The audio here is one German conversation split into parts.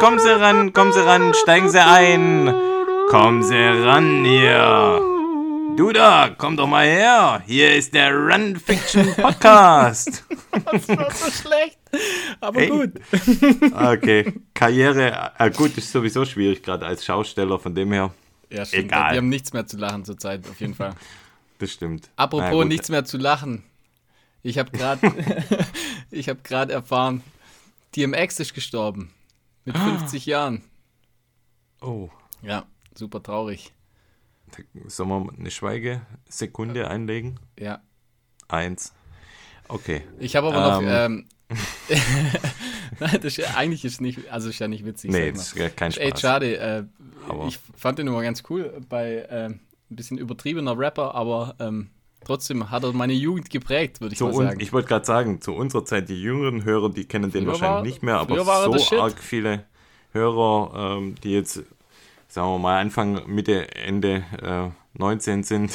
Kommen Sie ran, kommen Sie ran, steigen Sie ein. Kommen Sie ran hier. Du da, komm doch mal her. Hier ist der Run Fiction Podcast. Das war so schlecht. Aber Hey. gut. Okay, Karriere, äh, gut, ist sowieso schwierig, gerade als Schausteller, von dem her, Ja, stimmt. Egal. Wir haben nichts mehr zu lachen zurzeit, auf jeden Fall. das stimmt. Apropos nichts mehr zu lachen. Ich habe gerade ich habe gerade erfahren, DMX ist gestorben. Mit 50 Jahren. Oh, Ja, super traurig. sollen wir eine Schweigesekunde einlegen? Ja. Eins. Okay. Ich habe aber noch. Ähm, Nein, das ist eigentlich ist nicht, also ist ja nicht witzig. Nee, das ist kein Ey, Spaß. schade. Äh, ich fand den immer ganz cool bei ähm, ein bisschen übertriebener Rapper, aber ähm, trotzdem hat er meine Jugend geprägt, würde ich Zu mal sagen. ich wollte gerade sagen, zu unserer Zeit, die jüngeren Hörer, die kennen den Früher wahrscheinlich war- nicht mehr, aber er so arg viele Hörer, ähm, die jetzt, sagen wir mal, Anfang, Mitte, Ende äh, 19 sind,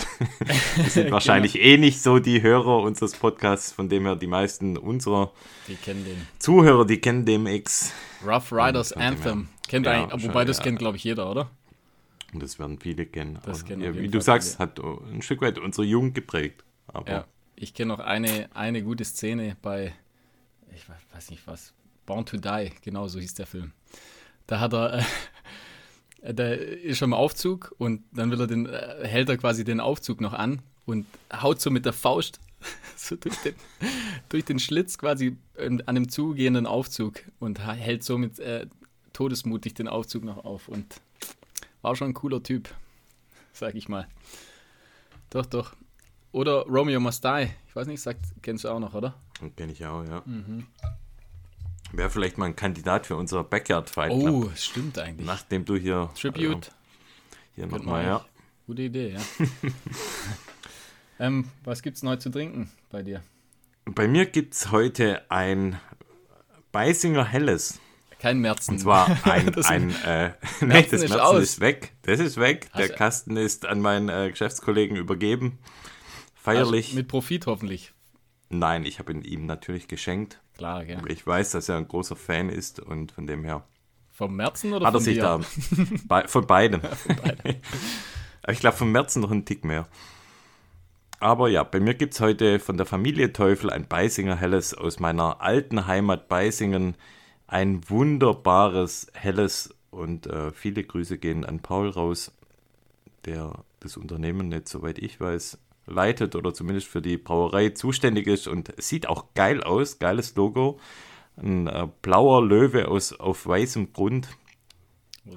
sind wahrscheinlich eh nicht so die Hörer unseres Podcasts, von dem her die meisten unserer Die kennen den. Zuhörer, die kennen DMX. Rough Riders Anthem. Kennt Ja, eigentlich, wobei wahrscheinlich, das ja. kennt, glaube ich, jeder, oder? Und das werden viele kennen. Das Aber kennen ja, wie du Fall sagst, hat ein Stück weit unsere Jugend geprägt. Aber Ja. Ich kenne noch eine, eine gute Szene bei, ich we- weiß nicht was, Born to Die, genau so hieß der Film. Da hat er, äh, der ist schon im Aufzug und dann will er den, äh, hält er quasi den Aufzug noch an und haut so mit der Faust so durch den, durch den Schlitz quasi an dem zugehenden Aufzug und hält somit äh, todesmutig den Aufzug noch auf und war schon ein cooler Typ, sag ich mal. Doch, doch. Oder Romeo Must Die. Ich weiß nicht, sagt, kennst du auch noch, oder? kenne ich auch, ja. Mhm. Wäre vielleicht mal ein Kandidat für unser Backyard Fight Club. Oh, stimmt eigentlich. Nachdem du hier. Tribute. Äh, hier nochmal, ja. Gute Idee, ja. ähm, was gibt's neu zu trinken bei dir? Bei mir gibt es heute ein Beisinger Helles. Kein Märzen. Und zwar ein. Das- ein äh, nee, das ist Märzen aus. ist weg. Das ist weg. Der Hast du- Kasten ist an meinen äh, Geschäftskollegen übergeben. Also Feierlich. mit Profit hoffentlich. Nein, ich habe ihn ihm natürlich geschenkt. Klar, gell. Ich weiß, dass er ein großer Fan ist und von dem her Vom Märzen oder hat er von sich dir? da. Bei, von beiden. Aber ich glaube, vom Märzen noch einen Tick mehr. Aber ja, bei mir gibt es heute von der Familie Teufel ein Beisinger Helles aus meiner alten Heimat Beisingen. Ein wunderbares Helles und äh, viele Grüße gehen an Paul raus, der das Unternehmen nicht, soweit ich weiß, leitet oder zumindest für die Brauerei zuständig ist und sieht auch geil aus, geiles Logo. Ein äh, blauer Löwe aus, auf weißem Grund.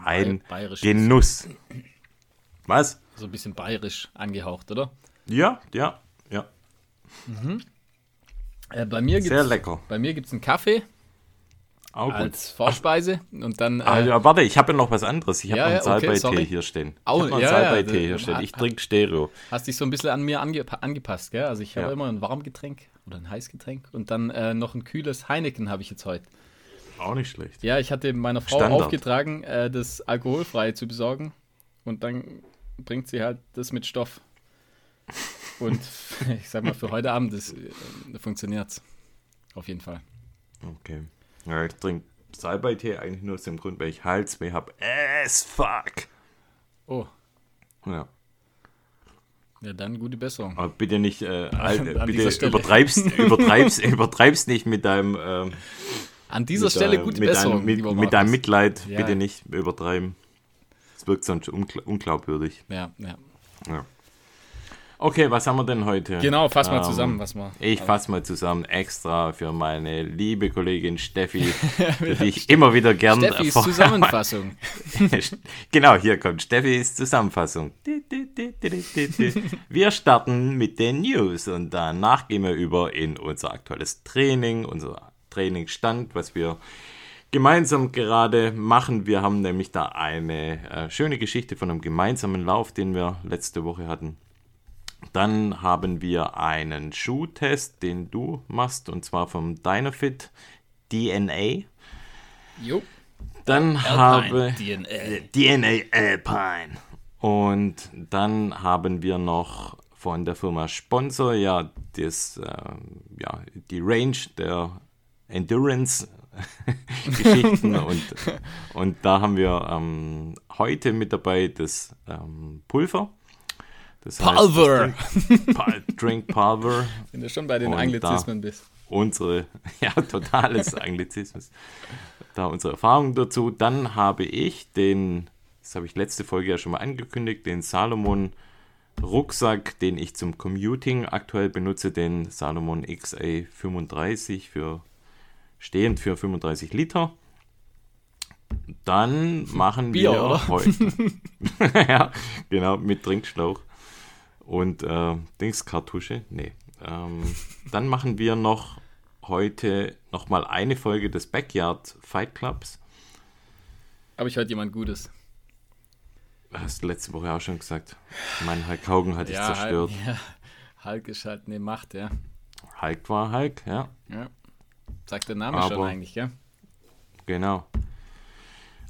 Ein. Genuss. Was? So ein bisschen bayerisch angehaucht, oder? Ja, ja, ja. Äh, bei mir Sehr gibt's, lecker. bei mir gibt's einen Kaffee Gut. als Vorspeise und dann. Äh, Ah, ja, warte, ich habe ja noch was anderes. Ich habe Ja, noch einen Salbei-Tee okay, hier stehen. Ich habe noch einen ja, Salbei-Tee das- hier stehen. Ich trinke Stereo. Hast dich so ein bisschen an mir ange angepasst, gell? Also ich habe immer ein Warmgetränk oder ein Heißgetränk und dann äh, noch ein kühles Heineken habe ich jetzt heute. Auch nicht schlecht. Ja, ich hatte meiner Frau Standard. aufgetragen, äh, das alkoholfrei zu besorgen und dann bringt sie halt das mit Stoff. Und ich sag mal, für heute Abend das, äh, funktioniert's. Auf jeden Fall. Okay. Ja, ich trinke Salbei-Tee eigentlich nur aus dem Grund, weil ich Halsweh habe. As fuck. Oh, Ja. ja dann gute Besserung. Aber bitte nicht, äh, An bitte übertreibst, übertreibst, übertreibst nicht mit deinem, ähm, An dieser mit Stelle deinem- gute mit Besserung. Deinem, mit, mit deinem. Mitleid, Ja. bitte nicht übertreiben. Es wirkt sonst ungl unglaubwürdig. Ja, ja. Ja. Okay, was haben wir denn heute? Genau, fass mal Ähm, zusammen, was wir. Ich fasse mal zusammen extra für meine liebe Kollegin Steffi, für die ich immer wieder gern Steffis Zusammenfassung. genau, hier kommt Steffis Zusammenfassung. Wir starten mit den News und danach gehen wir über in unser aktuelles Training, unser Trainingsstand, was wir gemeinsam gerade machen. Wir haben nämlich da eine äh, schöne Geschichte von einem gemeinsamen Lauf, den wir letzte Woche hatten. Dann haben wir einen Schuhtest, den du machst, und zwar vom Dynafit DNA. Jo. Dann habe DNA. DNA Alpine. Und dann haben wir noch von der Firma Sponsor ja, das, äh, ja die Range der Endurance Geschichten und, und da haben wir ähm, heute mit dabei das ähm, Pulver. Das Pulver! Heißt, Drink, Drink Pulver. Wenn du schon bei den und Anglizismen bist. Unsere, ja, totales Anglizismus. Da unsere Erfahrungen dazu. Dann habe ich den, das habe ich letzte Folge ja schon mal angekündigt, den Salomon Rucksack, den ich zum Commuting aktuell benutze, den Salomon XA35 für stehend für 35 Liter. Dann machen Bier, wir oder? heute. ja, genau, mit Trinkschlauch und äh, Dingskartusche. Nee. Ähm, dann machen wir noch heute nochmal eine Folge des Backyard Fight Clubs. Aber ich heute jemand Gutes. Hast du letzte Woche auch schon gesagt. Mein Hulk Hogan hat ja, dich zerstört. Hulk, ja. Hulk ist halt eine Macht, ja. Hulk war Hulk, ja. Ja. Sagt der Name Aber, schon eigentlich, ja? Genau.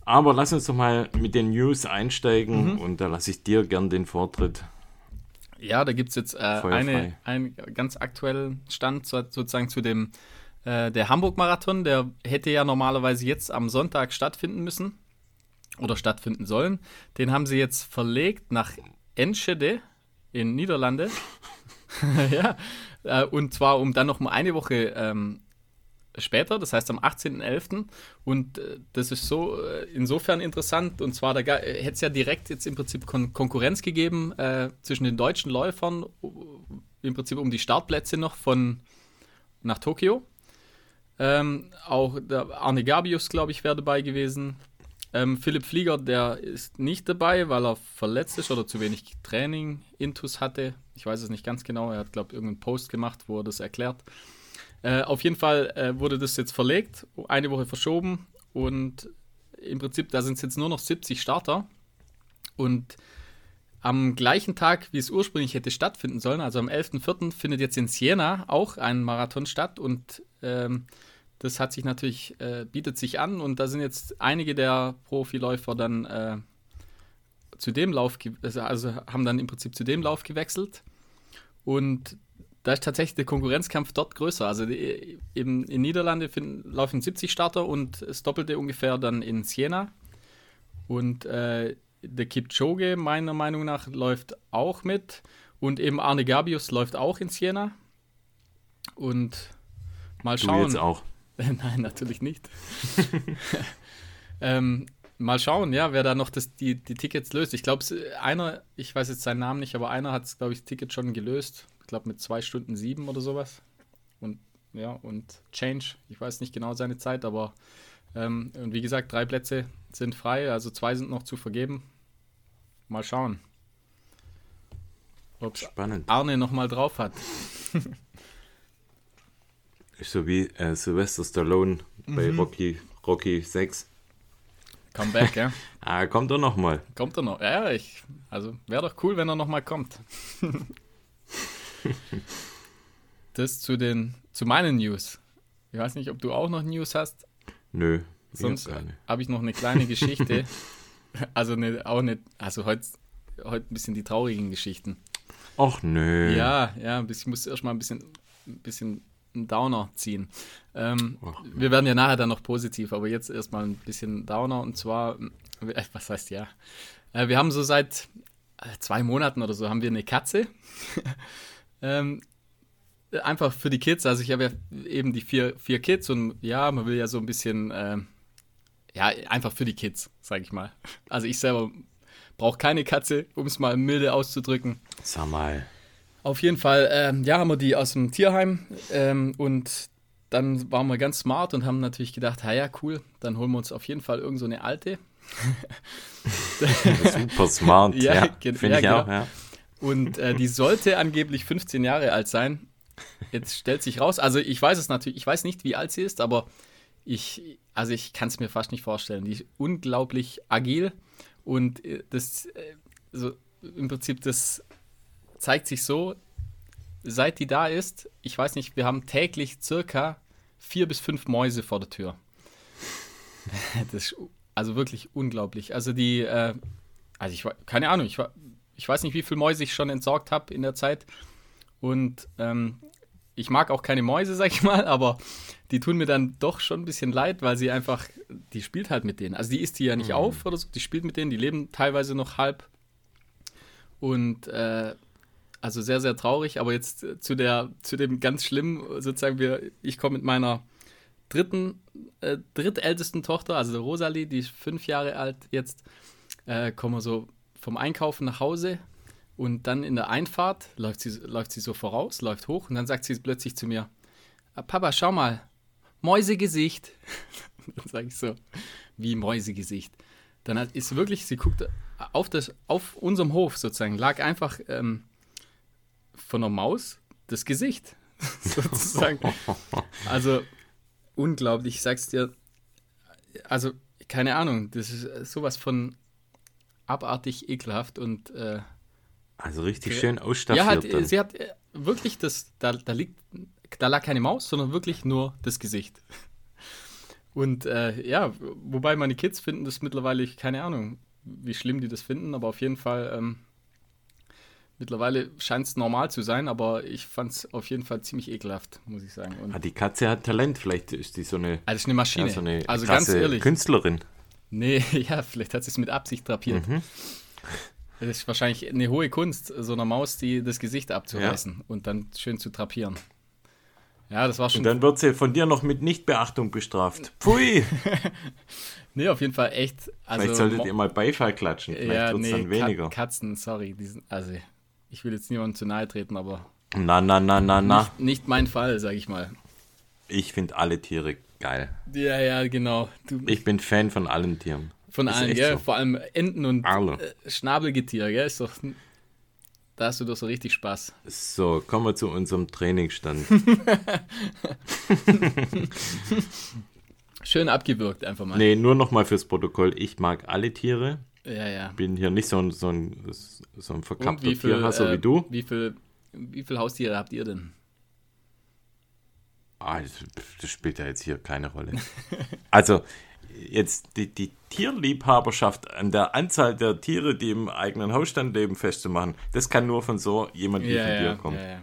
Aber lass uns doch mal mit den News einsteigen Mhm. und da lasse ich dir gern den Vortritt. Ja, da gibt es jetzt äh, eine, einen ganz aktuellen Stand so- sozusagen zu dem äh, der Hamburg-Marathon. Der hätte ja normalerweise jetzt am Sonntag stattfinden müssen oder stattfinden sollen. Den haben sie jetzt verlegt nach Enschede in Niederlande. ja, äh, und zwar um dann noch mal eine Woche ähm, später, das heißt am 18.11. Und äh, das ist so äh, insofern interessant. Und zwar, da äh, hätte es ja direkt jetzt im Prinzip Kon Konkurrenz gegeben äh, zwischen den deutschen Läufern, im Prinzip um die Startplätze noch von nach Tokio. Ähm, auch Arne Gabius, glaube ich, wäre dabei gewesen. Ähm, Philipp Flieger, der ist nicht dabei, weil er verletzt ist oder zu wenig Training intus hatte. Ich weiß es nicht ganz genau. Er hat, glaube ich, irgendeinen Post gemacht, wo er das erklärt. Äh, auf jeden Fall äh, wurde das jetzt verlegt, eine Woche verschoben und im Prinzip, da sind es jetzt nur noch 70 Starter. Und am gleichen Tag, wie es ursprünglich hätte stattfinden sollen, also am 11.04., findet jetzt in Siena auch ein Marathon statt und ähm, das hat sich natürlich, äh, bietet sich an und da sind jetzt einige der Profiläufer dann äh, zu dem Lauf, also- also haben dann im Prinzip zu dem Lauf gewechselt und da ist tatsächlich der Konkurrenzkampf dort größer. Also die, in, in Niederlande finden, laufen 70 Starter und das Doppelte ungefähr dann in Siena. Und äh, der Kipchoge, meiner Meinung nach, läuft auch mit. Und eben Arne Gabius läuft auch in Siena. Und mal Du schauen. jetzt auch. Nein, natürlich nicht. ähm, mal schauen, ja, wer da noch das, die, die Tickets löst. Ich glaube, einer, ich weiß jetzt seinen Namen nicht, aber einer hat, glaube ich, das Ticket schon gelöst. Ich glaube, mit zwei Stunden sieben oder sowas. Und ja, und Change, ich weiß nicht genau seine Zeit, aber ähm, und wie gesagt, drei Plätze sind frei, also zwei sind noch zu vergeben. Mal schauen. Ob Spannend. Arne nochmal drauf hat. Ist so wie äh, Sylvester Stallone bei Mhm. Rocky, Rocky 6. Comeback, ja. Ah, kommt doch nochmal. Kommt er noch? Ja, ich. Also wäre doch cool, wenn er nochmal kommt. das zu den zu meinen News. Ich weiß nicht, ob du auch noch News hast. Nö, Sonst habe ich noch eine kleine Geschichte. also eine, auch nicht. Also heute heute ein bisschen die traurigen Geschichten. Och nö. Ja, ja, ich muss erstmal ein bisschen, ein bisschen einen Downer ziehen. Ähm, Ach, wir werden ja nachher dann noch positiv, aber jetzt erstmal ein bisschen Downer und zwar, äh, was heißt ja? Äh, wir haben so seit äh, zwei Monaten oder so haben wir eine Katze. ähm, einfach für die Kids. Also ich habe ja eben die vier, vier Kids und ja, man will ja so ein bisschen, ähm, ja, einfach für die Kids, sage ich mal. Also ich selber brauche keine Katze, um es mal milde auszudrücken. Sag mal. Auf jeden Fall, ähm, ja, haben wir die aus dem Tierheim ähm, und dann waren wir ganz smart und haben natürlich gedacht, ha ja, cool, dann holen wir uns auf jeden Fall irgend so eine alte. Super smart. Ja, ja, finde ja, ich auch, genau. ja. Und äh, die sollte angeblich 15 Jahre alt sein. Jetzt stellt sich raus, also ich weiß es natürlich, ich weiß nicht, wie alt sie ist, aber ich, also ich kann es mir fast nicht vorstellen. Die ist unglaublich agil und äh, das, äh, so im Prinzip, das zeigt sich so, seit die da ist, ich weiß nicht, wir haben täglich circa vier bis fünf Mäuse vor der Tür. Das ist also wirklich unglaublich. Also die, äh, also ich keine Ahnung, ich, wa- ich weiß nicht, wie viele Mäuse ich schon entsorgt habe in der Zeit. Und ähm, ich mag auch keine Mäuse, sag ich mal, aber die tun mir dann doch schon ein bisschen leid, weil sie einfach, die spielt halt mit denen. Also die isst die ja nicht mhm. auf oder so, die spielt mit denen, die leben teilweise noch halb. Und äh, also sehr, sehr traurig, aber jetzt zu der, zu dem ganz schlimmen, sozusagen, wir, ich komme mit meiner dritten, äh, drittältesten Tochter, also Rosalie, die ist fünf Jahre alt jetzt, äh, kommen wir so vom Einkaufen nach Hause und dann in der Einfahrt läuft sie, läuft sie so voraus, läuft hoch und dann sagt sie plötzlich zu mir, ah, Papa, schau mal, Mäusegesicht. dann sage ich so, wie Mäusegesicht. Dann ist wirklich, sie guckt auf, das, auf unserem Hof sozusagen, lag einfach ähm, von einer Maus das Gesicht sozusagen. Also unglaublich, ich sag's dir. Also, keine Ahnung, das ist sowas von abartig ekelhaft und. Äh, also richtig äh, schön ausstaffiert. Ja, halt, dann. sie hat äh, wirklich das, da, da liegt, da lag keine Maus, sondern wirklich nur das Gesicht. Und äh, ja, wobei meine Kids finden das mittlerweile, keine Ahnung, wie schlimm die das finden, aber auf jeden Fall ähm, Mittlerweile scheint es normal zu sein, aber ich fand es auf jeden Fall ziemlich ekelhaft, muss ich sagen. Und ah, die Katze hat Talent, vielleicht ist die so eine, also eine Maschine. Ja, so eine also ganz ehrlich. Künstlerin. Nee, ja, vielleicht hat sie es mit Absicht drapiert. Mhm. Das ist wahrscheinlich eine hohe Kunst, so einer Maus, die das Gesicht abzureißen ja. und dann schön zu drapieren. Ja, das war schon. Und dann wird sie von dir noch mit Nichtbeachtung bestraft. Pfui! nee, auf jeden Fall echt. Also, Vielleicht solltet ihr mal Beifall klatschen. Vielleicht ja, wird es nee, dann weniger. Katzen, sorry. Die sind, also, ich will jetzt niemandem zu nahe treten, aber. Na, na, na, na, na. Nicht, nicht mein Fall, sag ich mal. Ich finde alle Tiere geil. Ja, ja, genau. Du, ich bin Fan von allen Tieren. Von allen, ja. So. Vor allem Enten und äh, Schnabelgetier, gell? Ist doch, da hast du doch so richtig Spaß. So, kommen wir zu unserem Trainingsstand. Schön abgewürgt einfach mal. Nee, nur nochmal fürs Protokoll. Ich mag alle Tiere. Ja, ja. Bin hier nicht so ein, so ein, so ein verkappter Tierhasser äh, wie du. Wie viele wie viel Haustiere habt ihr denn? Ah, das, das spielt ja jetzt hier keine Rolle. also, jetzt die, die Tierliebhaberschaft an der Anzahl der Tiere, die im eigenen Hausstand leben, festzumachen, das kann nur von so jemand wie ja, von dir kommen. Ja, ja.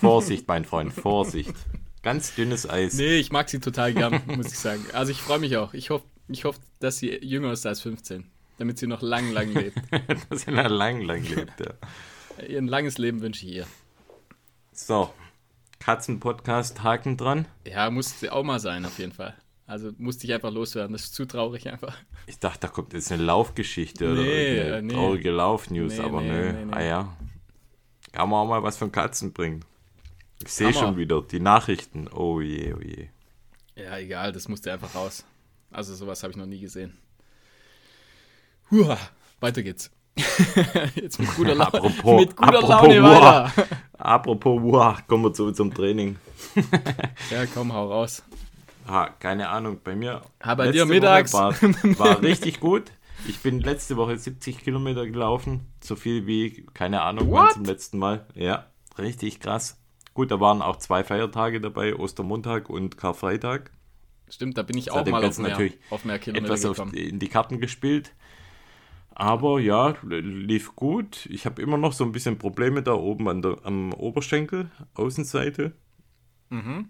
Vorsicht, mein Freund, Vorsicht. Ganz dünnes Eis. Nee, ich mag sie total gern, muss ich sagen. Also ich freue mich auch. Ich hoffe, ich hoff, dass sie jünger ist als 15 damit sie noch lang, lang lebt. Dass sie noch lang, lang lebt, ja. Ihr ein langes Leben wünsche ich ihr. So, Katzenpodcast, Haken dran. Ja, musste auch mal sein, auf jeden Fall. Also musste ich einfach loswerden. Das ist zu traurig einfach. Ich dachte, da kommt jetzt eine Laufgeschichte nee, oder eine nee. traurige Laufnews, nee, aber nö. Ah ja. Kann man auch mal was von Katzen bringen. Ich sehe schon wieder die Nachrichten. Oh je, oh je. Ja, egal, das musste einfach raus. Also sowas habe ich noch nie gesehen. Huah, weiter geht's. Jetzt mit guter, La apropos, mit guter apropos Laune weiter. Apropos Uah, kommen wir zu unserem Training. ja, komm, hau raus. Ha, keine Ahnung, bei mir. Bei dir mittags. War, war richtig gut. Ich bin letzte Woche 70 Kilometer gelaufen. So viel wie, keine Ahnung, wann zum letzten Mal. Ja, richtig krass. Gut, da waren auch zwei Feiertage dabei, Ostermontag und Karfreitag. Stimmt, da bin ich auch mal auf mehr, auf mehr Kilometer etwas gekommen. Auf, in die Karten gespielt. Aber ja, lief gut. Ich habe immer noch so ein bisschen Probleme da oben an der, am Oberschenkel, Außenseite. Mhm.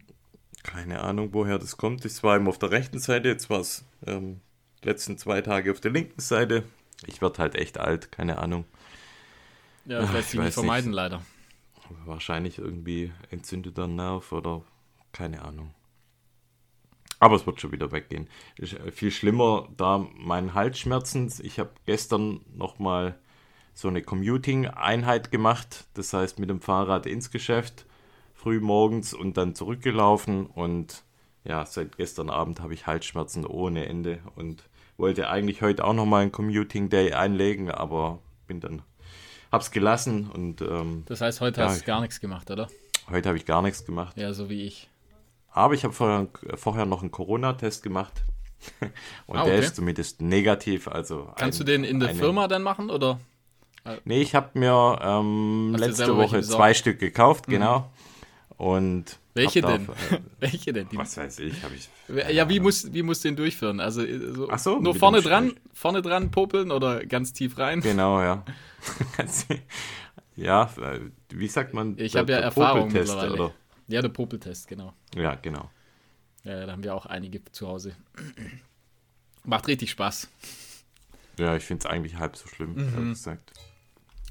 Keine Ahnung, woher das kommt. Ich war immer auf der rechten Seite, jetzt war es ähm, letzten zwei Tage auf der linken Seite. Ich werde halt echt alt, keine Ahnung. Ja, das lässt sich nicht vermeiden, nicht. leider. Wahrscheinlich irgendwie entzündeter Nerv oder keine Ahnung. Aber es wird schon wieder weggehen. Ist äh, viel schlimmer, da mein Halsschmerzen. Ich habe gestern nochmal so eine Commuting-Einheit gemacht. Das heißt, mit dem Fahrrad ins Geschäft, früh morgens und dann zurückgelaufen. Und ja, seit gestern Abend habe ich Halsschmerzen ohne Ende und wollte eigentlich heute auch nochmal einen Commuting Day einlegen, aber bin dann, hab's gelassen und. Ähm, das heißt, heute ja, hast du gar nichts gemacht, oder? Heute habe ich gar nichts gemacht. Ja, so wie ich. Aber ich habe vorher, vorher noch einen Corona-Test gemacht. Und ah, okay. der ist zumindest negativ. Also Kannst ein, du den in der eine, Firma dann machen oder? Nee, ich habe mir ähm, letzte Woche zwei Stück gekauft, mhm. genau. Und welche denn? äh, welche denn? Die, was weiß ich, habe ich. Ja, wie muss, wie muss den durchführen? Also äh, so, Ach so, nur vorne dran, vorne dran popeln oder ganz tief rein? Genau, ja. ja, äh, wie sagt man? Ich habe ja Erfahrung mittlerweile. Oder? Ja, der Popeltest, genau. Ja, genau. Ja, da haben wir auch einige zu Hause. Macht richtig Spaß. Ja, ich finde es eigentlich halb so schlimm, Mhm. ehrlich gesagt.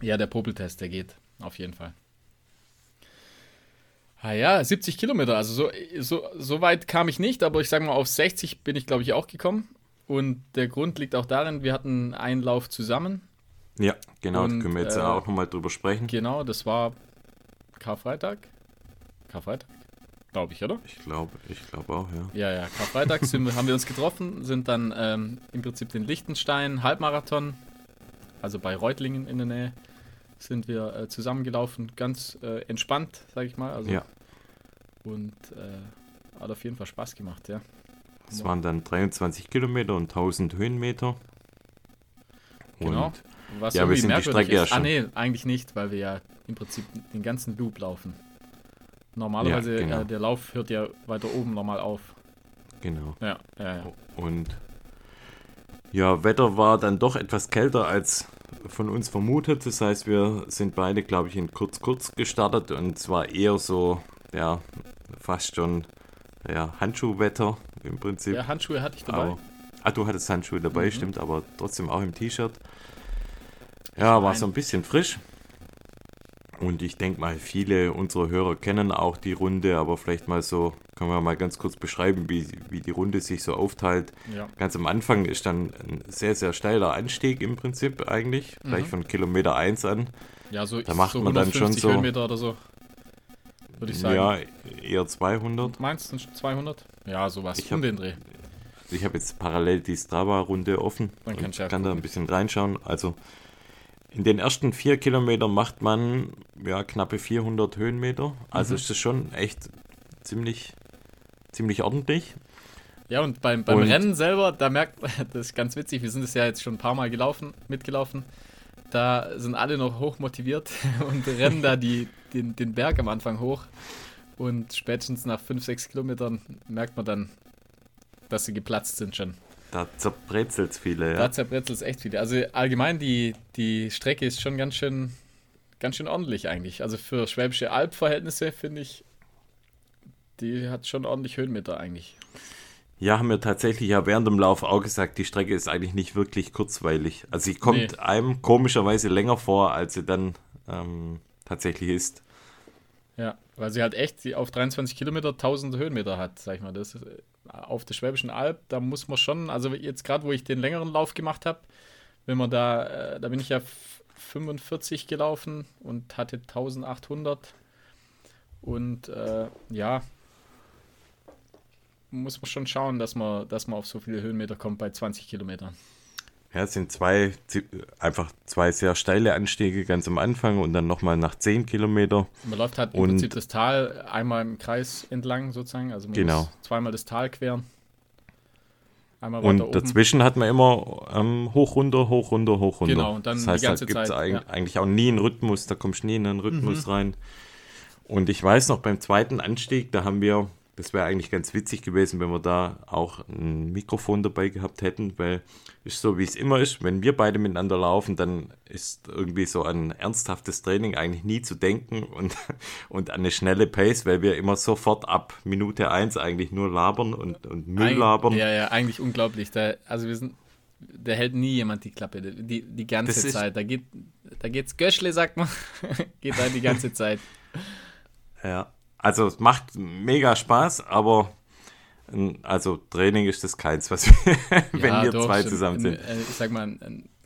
Ja, der Popeltest, der geht. Auf jeden Fall. Ah ja, 70 Kilometer. Also so, so, so weit kam ich nicht, aber ich sage mal, auf 60 bin ich, glaube ich, auch gekommen. Und der Grund liegt auch darin, wir hatten einen Lauf zusammen. Ja, genau, Und, da können wir jetzt äh, auch nochmal drüber sprechen. Genau, das war Karfreitag. Karfreitag? Glaube ich, oder? Ich glaube, ich glaube auch, ja. Ja, ja, Karfreitag sind, haben wir uns getroffen, sind dann ähm, im Prinzip den Liechtenstein Halbmarathon, also bei Reutlingen in der Nähe, sind wir äh, zusammengelaufen, ganz äh, entspannt, sage ich mal. Also, Ja, Und äh, hat auf jeden Fall Spaß gemacht, ja. es waren dann 23 Kilometer und 1000 Höhenmeter. Genau. Und Was Ja, wir sind die Strecke ja ist. Ah, schon- nee, eigentlich nicht, weil wir ja im Prinzip den ganzen Loop laufen. Normalerweise, Ja, genau. äh, der Lauf hört ja weiter oben nochmal auf. genau. Ja, ja, ja. Und ja, Wetter war dann doch etwas kälter als von uns vermutet. Das heißt, wir sind beide, glaube ich, in kurz-kurz gestartet und zwar eher so, ja, fast schon ja, Handschuhwetter im Prinzip. Ja, Handschuhe hatte ich dabei. Aber, ah, du hattest Handschuhe dabei, Mhm. stimmt, aber trotzdem auch im T-Shirt. Ja, war so ein bisschen frisch. Und ich denke mal, viele unserer Hörer kennen auch die Runde, aber vielleicht mal so, können wir mal ganz kurz beschreiben, wie, wie die Runde sich so aufteilt. Ja. Ganz am Anfang ist dann ein sehr, sehr steiler Anstieg im Prinzip eigentlich, gleich Mhm. von Kilometer 1 an. Ja, so, Da macht so man dann schon 150 so- Höhenmeter oder so. Würde ich sagen. Ja, eher 200. Meinst du 200? Ja, sowas. Ich um hab- den Dreh. Ich habe jetzt parallel die Strava-Runde offen Dann kannst du ja kann da ein bisschen reinschauen. Also in den ersten vier Kilometern macht man ja knappe 400 Höhenmeter. Also Mhm. ist das schon echt ziemlich, ziemlich ordentlich. Ja, und beim, beim Und- Rennen selber, da merkt man, das ist ganz witzig, wir sind es ja jetzt schon ein paar Mal gelaufen, mitgelaufen. Da sind alle noch hoch motiviert und rennen da die, den, den Berg am Anfang hoch. Und spätestens nach 5, 6 Kilometern merkt man dann, dass sie geplatzt sind schon. Da zerbrezelt es viele. Da Ja. zerbrezelt es echt viele. Also allgemein, die, die Strecke ist schon ganz schön, ganz schön ordentlich eigentlich. Also für Schwäbische Alb-Verhältnisse finde ich, die hat schon ordentlich Höhenmeter eigentlich. ja, haben wir tatsächlich ja während dem Lauf auch gesagt, die Strecke ist eigentlich nicht wirklich kurzweilig. Also sie kommt Nee. einem komischerweise länger vor, als sie dann ähm, tatsächlich ist. Weil sie halt echt auf 23 Kilometer 1000 Höhenmeter hat, sag ich mal. Das ist, äh, auf der Schwäbischen Alb, da muss man schon, also jetzt gerade, wo ich den längeren Lauf gemacht habe, wenn man da, äh, da bin ich ja f- 45 gelaufen und hatte 1800 und äh, ja, muss man schon schauen, dass man, dass man auf so viele Höhenmeter kommt bei 20 Kilometern. Ja, es sind zwei, einfach zwei sehr steile Anstiege ganz am Anfang und dann nochmal nach 10 Kilometer. Man läuft halt im Und- Prinzip das Tal einmal im Kreis entlang sozusagen, also man Genau. muss zweimal das Tal queren. Einmal Und oben. dazwischen hat man immer ähm, hoch, runter, hoch, runter, hoch, runter. Genau, und dann das die heißt, ganze da gibt es ja. Mhm. eigentlich auch nie einen Rhythmus, da kommst du nie in einen Rhythmus rein. Und ich weiß noch, beim zweiten Anstieg, da haben wir, das wäre eigentlich ganz witzig gewesen, wenn wir da auch ein Mikrofon dabei gehabt hätten, weil ist so, wie es immer ist, wenn wir beide miteinander laufen, dann ist irgendwie so an ernsthaftes Training eigentlich nie zu denken und, und an eine schnelle Pace, weil wir immer sofort ab Minute 1 eigentlich nur labern und, und Müll Eig- labern. Ja, ja, eigentlich unglaublich. Da, also wir sind, da hält nie jemand die Klappe, die, die ganze Das Zeit. Da geht, da geht's Göschle, sagt man, geht da die ganze Zeit. Ja, also es macht mega Spaß, aber also Training ist das keins, was wir, wenn Ja, wir doch, zwei zusammen sind. äh, Ich sag mal,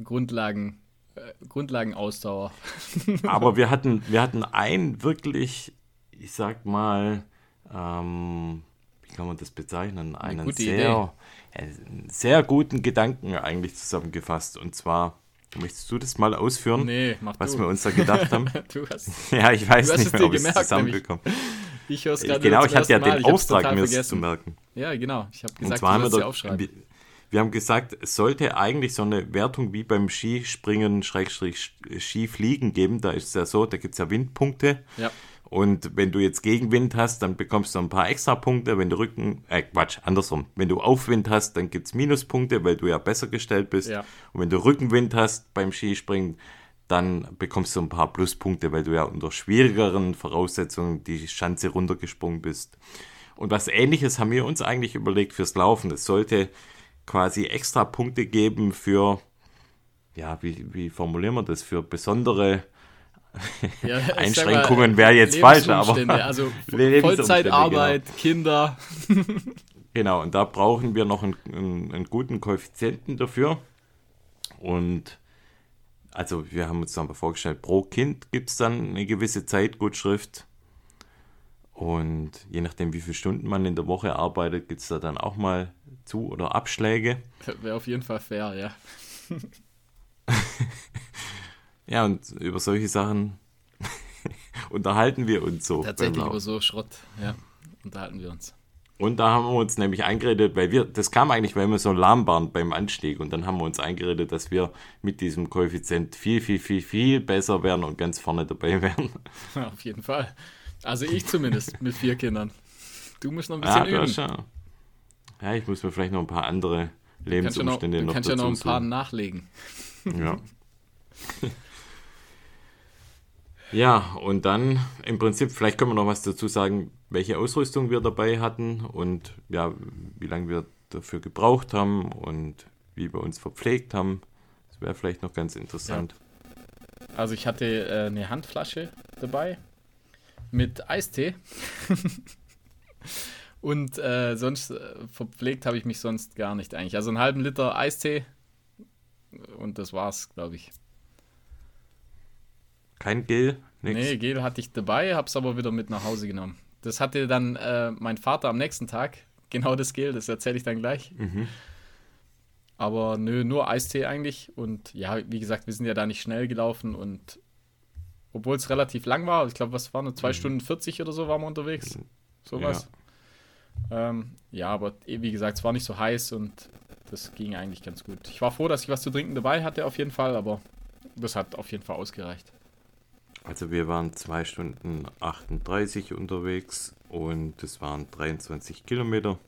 Grundlagen, äh, Grundlagenausdauer. Aber wir hatten, wir hatten einen wirklich, ich sag mal, ähm, wie kann man das bezeichnen? Einen sehr, einen sehr guten Gedanken eigentlich zusammengefasst. Und zwar, möchtest du das mal ausführen, Nee, mach was du. wir uns da gedacht haben? du hast, ja, ich weiß nicht mehr, ob ich es zusammenbekomme. Ich höre es gerade Genau, ich hatte ja Mal. den Auftrag, mir es zu merken. Ja, genau. Ich habe Und gesagt, zwar haben wir, da, aufschreiben. wir, wir haben gesagt, es sollte eigentlich so eine Wertung wie beim Skispringen, Schrägstrich Skifliegen geben. Da ist es ja so, da gibt es ja Windpunkte. Ja. Und wenn du jetzt Gegenwind hast, dann bekommst du ein paar extra Punkte. Wenn du Rücken, äh Quatsch, andersrum. Wenn du Aufwind hast, dann gibt es Minuspunkte, weil du ja besser gestellt bist. Ja. Und wenn du Rückenwind hast beim Skispringen, dann bekommst du ein paar Pluspunkte, weil du ja unter schwierigeren Voraussetzungen die Schanze runtergesprungen bist. Und was ähnliches haben wir uns eigentlich überlegt fürs Laufen. Es sollte quasi extra Punkte geben für, ja, wie, wie formulieren wir das, für besondere ja, Einschränkungen wäre jetzt falsch, aber also Vollzeitarbeit, genau. Kinder. genau, und da brauchen wir noch einen, einen, einen guten Koeffizienten dafür. Und also wir haben uns dann vorgestellt, pro Kind gibt es dann eine gewisse Zeitgutschrift. Und je nachdem, wie viele Stunden man in der Woche arbeitet, gibt es da dann auch mal Zu- oder Abschläge. Wäre auf jeden Fall fair, ja. ja, und über solche Sachen unterhalten wir uns so. Tatsächlich über so Schrott, ja, unterhalten wir uns. Und da haben wir uns nämlich eingeredet, weil wir, das kam eigentlich, weil wir so lahm waren beim Anstieg. Und dann haben wir uns eingeredet, dass wir mit diesem Koeffizient viel, viel, viel, viel besser werden und ganz vorne dabei wären. Ja, auf jeden Fall. Also ich zumindest mit vier Kindern. Du musst noch ein bisschen ja, üben. Ja. ja, ich muss mir vielleicht noch ein paar andere Lebensumstände noch, du kannst noch ja noch ein paar suchen. nachlegen. Ja. Ja, und dann im Prinzip, vielleicht können wir noch was dazu sagen, welche Ausrüstung wir dabei hatten und ja, wie lange wir dafür gebraucht haben und wie wir uns verpflegt haben. Das wäre vielleicht noch ganz interessant. Ja. Also ich hatte äh, eine Handflasche dabei mit Eistee. und äh, sonst äh, verpflegt habe ich mich sonst gar nicht eigentlich. Also einen halben Liter Eistee und das war's, glaube ich. Kein Gel? Nix. Nee, Gel hatte ich dabei, habe es aber wieder mit nach Hause genommen. Das hatte dann äh, mein Vater am nächsten Tag, genau das Gel, das erzähle ich dann gleich. Mhm. Aber nö, nur Eistee eigentlich. Und ja, wie gesagt, wir sind ja da nicht schnell gelaufen und obwohl es relativ lang war, ich glaube, was war nur 2 mhm. Stunden 40 oder so waren wir unterwegs. Sowas. Ja. Ähm, ja, aber eh, wie gesagt, es war nicht so heiß und das ging eigentlich ganz gut. Ich war froh, dass ich was zu trinken dabei hatte, auf jeden Fall, aber das hat auf jeden Fall ausgereicht. Also wir waren 2 Stunden 38 unterwegs und es waren 23 Kilometer.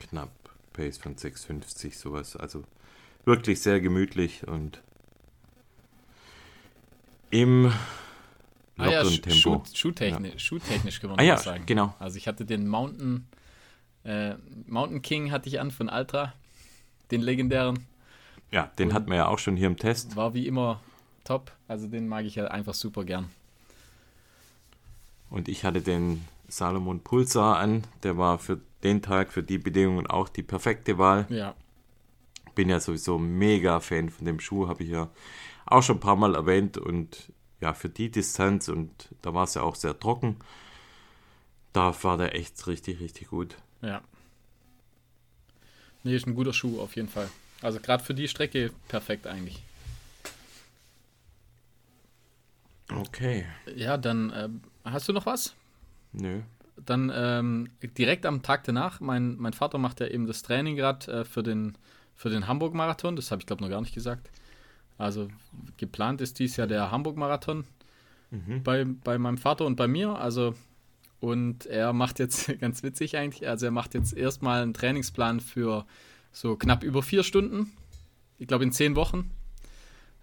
Knapp Pace von 6,50 sowas. Also wirklich sehr gemütlich und im ah ja, Tempo. Schuhtechnisch, ja. schuhtechnisch kann man ah, ja, sagen. genau. Also ich hatte den Mountain, äh, Mountain King hatte ich an von Altra, den legendären. Ja, den und hatten wir ja auch schon hier im Test. War wie immer top. Also den mag ich ja einfach super gern. Und ich hatte den Salomon Pulsar an. Der war für den Tag, für die Bedingungen auch die perfekte Wahl. Ja. Bin ja sowieso mega Fan von dem Schuh, habe ich ja auch schon ein paar Mal erwähnt. Und ja, für die Distanz und da war es ja auch sehr trocken. Da war der echt richtig, richtig gut. Ja. Nee, ist ein guter Schuh auf jeden Fall. Also gerade für die Strecke perfekt eigentlich. Okay. Ja, dann äh, hast du noch was? Nö. Dann ähm, direkt am Tag danach, mein, mein Vater macht ja eben das Training gerade äh, für den, für den Hamburg-Marathon. Das habe ich, glaube noch gar nicht gesagt. Also geplant ist dies Jahr der Hamburg-Marathon mhm. bei, bei meinem Vater und bei mir. Also und er macht jetzt, ganz witzig eigentlich, also er macht jetzt erstmal einen Trainingsplan für so knapp über vier Stunden. Ich glaube in zehn Wochen.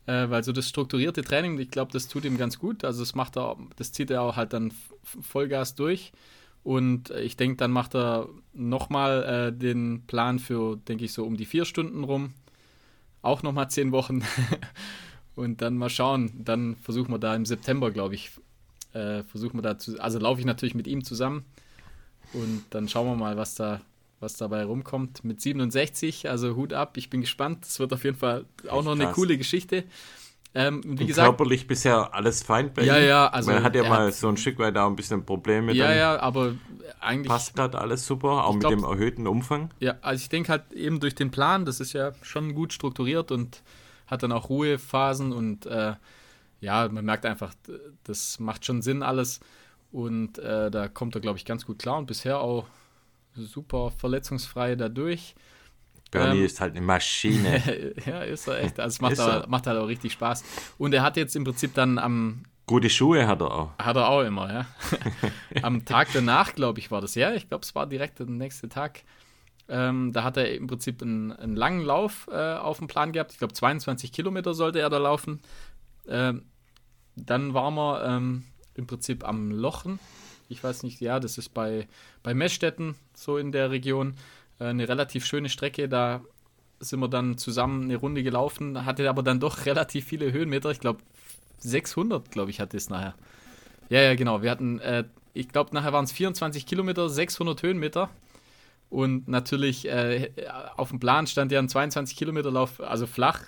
Äh, weil so das strukturierte Training, ich glaube, das tut ihm ganz gut. Also das macht er, das zieht er auch halt dann Vollgas durch. Und ich denke, dann macht er nochmal äh, den Plan für, denke ich, so um die vier Stunden rum. Auch nochmal zehn Wochen. und dann mal schauen. Dann versuchen wir da im September, glaube ich, äh, versuchen wir da zu, also laufe ich natürlich mit ihm zusammen. Und dann schauen wir mal, was da, was dabei rumkommt. Mit 67, also Hut ab, ich bin gespannt. Es wird auf jeden Fall auch noch eine coole Geschichte. Ähm, wie Und gesagt, körperlich bisher alles fein bei Ja, ihm. ja, also. Man hat ja mal hat, so ein Stück weit auch ein bisschen Probleme. Ja, ja, aber eigentlich. Passt gerade alles super, auch mit glaub, dem erhöhten Umfang. Ja, also ich denke halt eben durch den Plan, das ist ja schon gut strukturiert und hat dann auch Ruhephasen und äh, ja, man merkt einfach, das macht schon Sinn alles. Und äh, da kommt er, glaube ich, ganz gut klar und bisher auch super verletzungsfrei dadurch. Bernie ähm, ist halt eine Maschine. ja, ist er echt. Also es macht, aber, macht halt auch richtig Spaß. Und er hat jetzt im Prinzip dann am. Gute Schuhe hat er auch. Hat er auch immer, ja. am Tag danach, glaube ich, war das. Ja, ich glaube, es war direkt der nächste Tag. Ähm, da hat er im Prinzip einen, einen langen Lauf äh, auf dem Plan gehabt. Ich glaube, 22 Kilometer sollte er da laufen. Ähm, dann waren wir ähm, im Prinzip am Lochen. Ich weiß nicht, ja, das ist bei, bei Meßstetten, so in der Region. Äh, eine relativ schöne Strecke. Da sind wir dann zusammen eine Runde gelaufen, hatte aber dann doch relativ viele Höhenmeter. Ich glaube, 600, glaube ich, hatte es nachher. Ja, ja, genau. Wir hatten, äh, ich glaube, nachher waren es 24 Kilometer, 600 Höhenmeter. Und natürlich äh, auf dem Plan stand ja ein 22 Kilometer Lauf, also flach,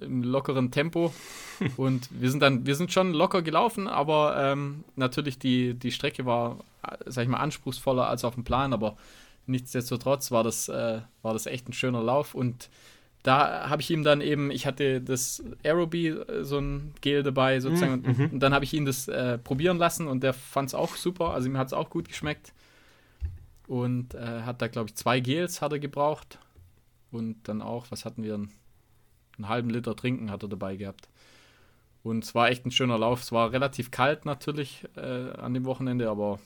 im lockeren Tempo. Und wir sind dann, wir sind schon locker gelaufen, aber ähm, natürlich die, die Strecke war, sag ich mal, anspruchsvoller als auf dem Plan, aber nichtsdestotrotz war das, äh, war das echt ein schöner Lauf. Und da habe ich ihm dann eben, ich hatte das Aerobie, äh, so ein Gel dabei sozusagen, mhm. und, und, dann habe ich ihn das äh, probieren lassen und der fand es auch super, also ihm hat es auch gut geschmeckt. Und äh, hat da, glaube ich, zwei Gels hat er gebraucht. Und dann auch, was hatten wir, einen, einen halben Liter Trinken hat er dabei gehabt. Und es war echt ein schöner Lauf. Es war relativ kalt natürlich äh, an dem Wochenende, aber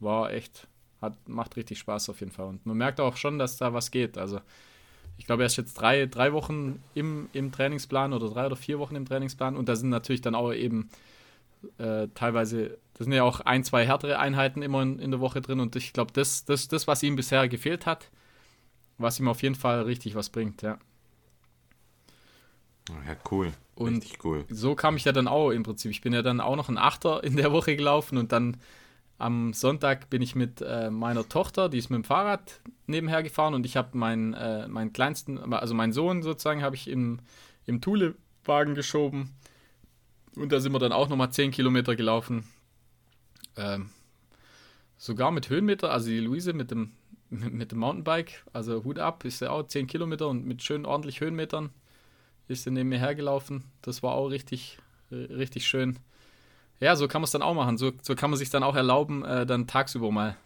war echt, hat, macht richtig Spaß auf jeden Fall. Und man merkt auch schon, dass da was geht. Also ich glaube, er ist jetzt drei, drei Wochen im, im Trainingsplan oder drei oder vier Wochen im Trainingsplan. Und da sind natürlich dann auch eben äh, teilweise, da sind ja auch ein, zwei härtere Einheiten immer in, in der Woche drin. Und ich glaube, das, das, das, was ihm bisher gefehlt hat, was ihm auf jeden Fall richtig was bringt, ja. Ja, cool. Und cool. so kam ich ja dann auch im Prinzip. Ich bin ja dann auch noch ein Achter in der Woche gelaufen und dann am Sonntag bin ich mit äh, meiner Tochter, die ist mit dem Fahrrad nebenher gefahren und ich habe meinen, äh, meinen kleinsten, also meinen Sohn sozusagen, habe ich im, im Thule-Wagen geschoben und da sind wir dann auch nochmal 10 Kilometer gelaufen. Ähm, sogar mit Höhenmeter, also die Luise mit dem, mit dem Mountainbike, also Hut ab, ist ja auch 10 Kilometer und mit schön ordentlich Höhenmetern ist er neben mir hergelaufen. Das war auch richtig, richtig schön. Ja, so kann man es dann auch machen. So, so kann man sich dann auch erlauben, äh, dann tagsüber mal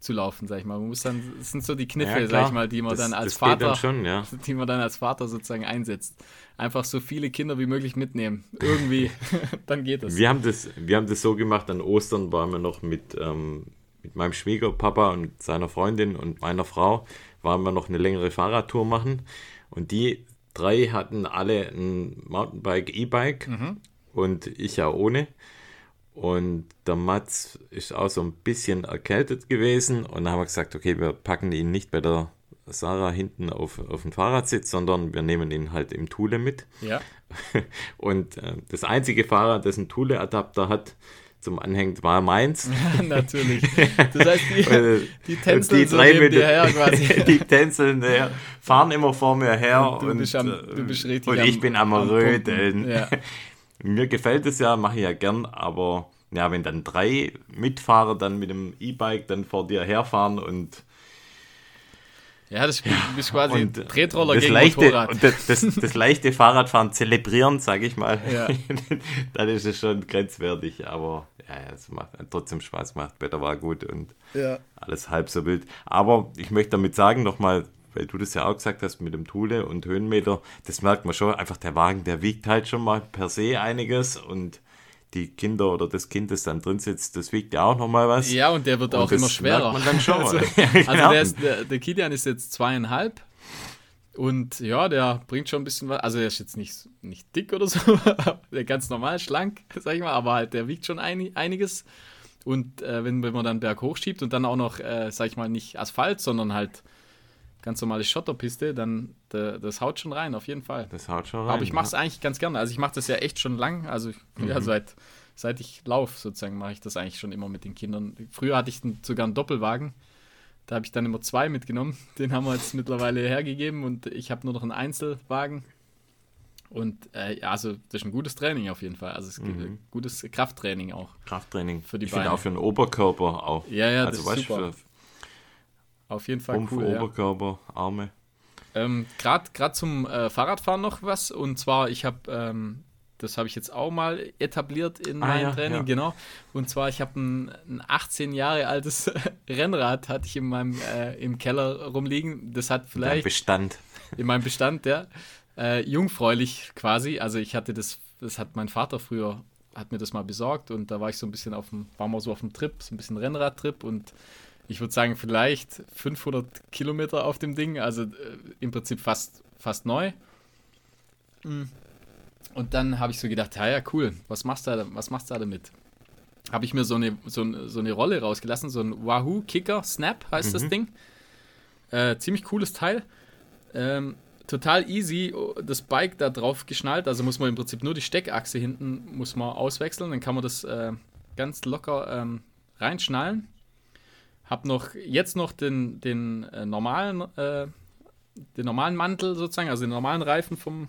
zu laufen, sag ich mal. Man muss dann, das sind so die Kniffe, ja, sag ich mal, die man das, dann als Vater, dann schon, ja. die man dann als Vater sozusagen einsetzt. Einfach so viele Kinder wie möglich mitnehmen. Irgendwie, dann geht es. Wir haben das, wir haben das so gemacht, an Ostern waren wir noch mit, ähm, mit meinem Schwiegerpapa und seiner Freundin und meiner Frau, waren wir noch eine längere Fahrradtour machen. Und die drei hatten alle ein Mountainbike, E-Bike mhm. und ich ja ohne. Und der Mats ist auch so ein bisschen erkältet gewesen und dann haben wir gesagt, okay, wir packen ihn nicht bei der Sarah hinten auf, auf den Fahrersitz, sondern wir nehmen ihn halt im Thule mit. Ja. Und äh, das einzige Fahrrad, das einen Thule-Adapter hat, zum Anhängen war meins. Ja, natürlich. Das heißt, die, die tänzeln die so neben dir her quasi. die tänzeln her, fahren immer vor mir her und, du und, bist am, richtig und ich bin am, am Rödeln. Ja. Mir gefällt es ja, mache ich ja gern, aber ja, wenn dann drei Mitfahrer dann mit dem E-Bike dann vor dir herfahren und ja, das ist quasi und ein Tretroller das gegen leichte, Motorrad. Und das, das, das, leichte Fahrradfahren zelebrieren, sage ich mal, ja. dann ist es schon grenzwertig, aber ja, es macht trotzdem Spaß gemacht, Wetter war gut und ja. alles halb so wild. Aber ich möchte damit sagen, nochmal, weil du das ja auch gesagt hast mit dem Thule und Höhenmeter, das merkt man schon, einfach der Wagen, der wiegt halt schon mal per se einiges und die Kinder oder das Kind, das dann drin sitzt, das wiegt ja auch nochmal was. Ja, und der wird und auch immer schwerer. Man dann schon also, ja, genau. also der, ist, der, der Kilian ist jetzt zweieinhalb und ja, der bringt schon ein bisschen was. Also er ist jetzt nicht, nicht dick oder so, der ganz normal schlank, sag ich mal, aber halt der wiegt schon ein, einiges. Und äh, wenn, wenn man dann berghoch schiebt und dann auch noch, äh, sag ich mal, nicht Asphalt, sondern halt ganz normale Schotterpiste, dann de, das haut schon rein, auf jeden Fall. Das haut schon rein. Aber ich mache es ja. eigentlich ganz gerne. Also ich mache das ja echt schon lang. Also mhm. ja, seit, seit ich laufe sozusagen mache ich das eigentlich schon immer mit den Kindern. Früher hatte ich sogar einen Doppelwagen. Da habe ich dann immer zwei mitgenommen. Den haben wir jetzt mittlerweile hergegeben und ich habe nur noch einen Einzelwagen. Und äh, ja, also das ist ein gutes Training auf jeden Fall. Also es gibt mhm. gutes Krafttraining auch. Krafttraining. Für die ich Beine. auch für den Oberkörper auch. Ja, ja, also, das ist super. Für, auf jeden Fall Rumpf, cool. Oberkörper, ja. Arme. Ähm, Gerade zum äh, Fahrradfahren noch was. Und zwar, ich habe, ähm, das habe ich jetzt auch mal etabliert in ah, meinem ja, Training, ja. genau. Und zwar, ich habe ein, ein, 18 Jahre altes Rennrad, hatte ich in meinem äh, im Keller rumliegen. Das hat vielleicht. In meinem Bestand. In meinem Bestand, ja. Äh, jungfräulich quasi. Also ich hatte das, das hat mein Vater früher, hat mir das mal besorgt und da war ich so ein bisschen auf dem, war mal so auf dem Trip, so ein bisschen Rennradtrip und ich würde sagen, vielleicht 500 Kilometer auf dem Ding, also äh, im Prinzip fast, fast neu. Mhm. Und dann habe ich so gedacht, ja, ja, cool, was machst du da, was machst du da damit? Habe ich mir so eine, so, so, eine Rolle rausgelassen, so ein Wahoo Kicker Snap heißt mhm. das Ding. Äh, ziemlich cooles Teil. Ähm, total easy das Bike da drauf geschnallt. Also muss man im Prinzip nur die Steckachse hinten muss man auswechseln. Dann kann man das äh, ganz locker ähm, reinschnallen. Hab noch jetzt noch den, den äh, normalen äh, den normalen Mantel sozusagen, also den normalen Reifen vom,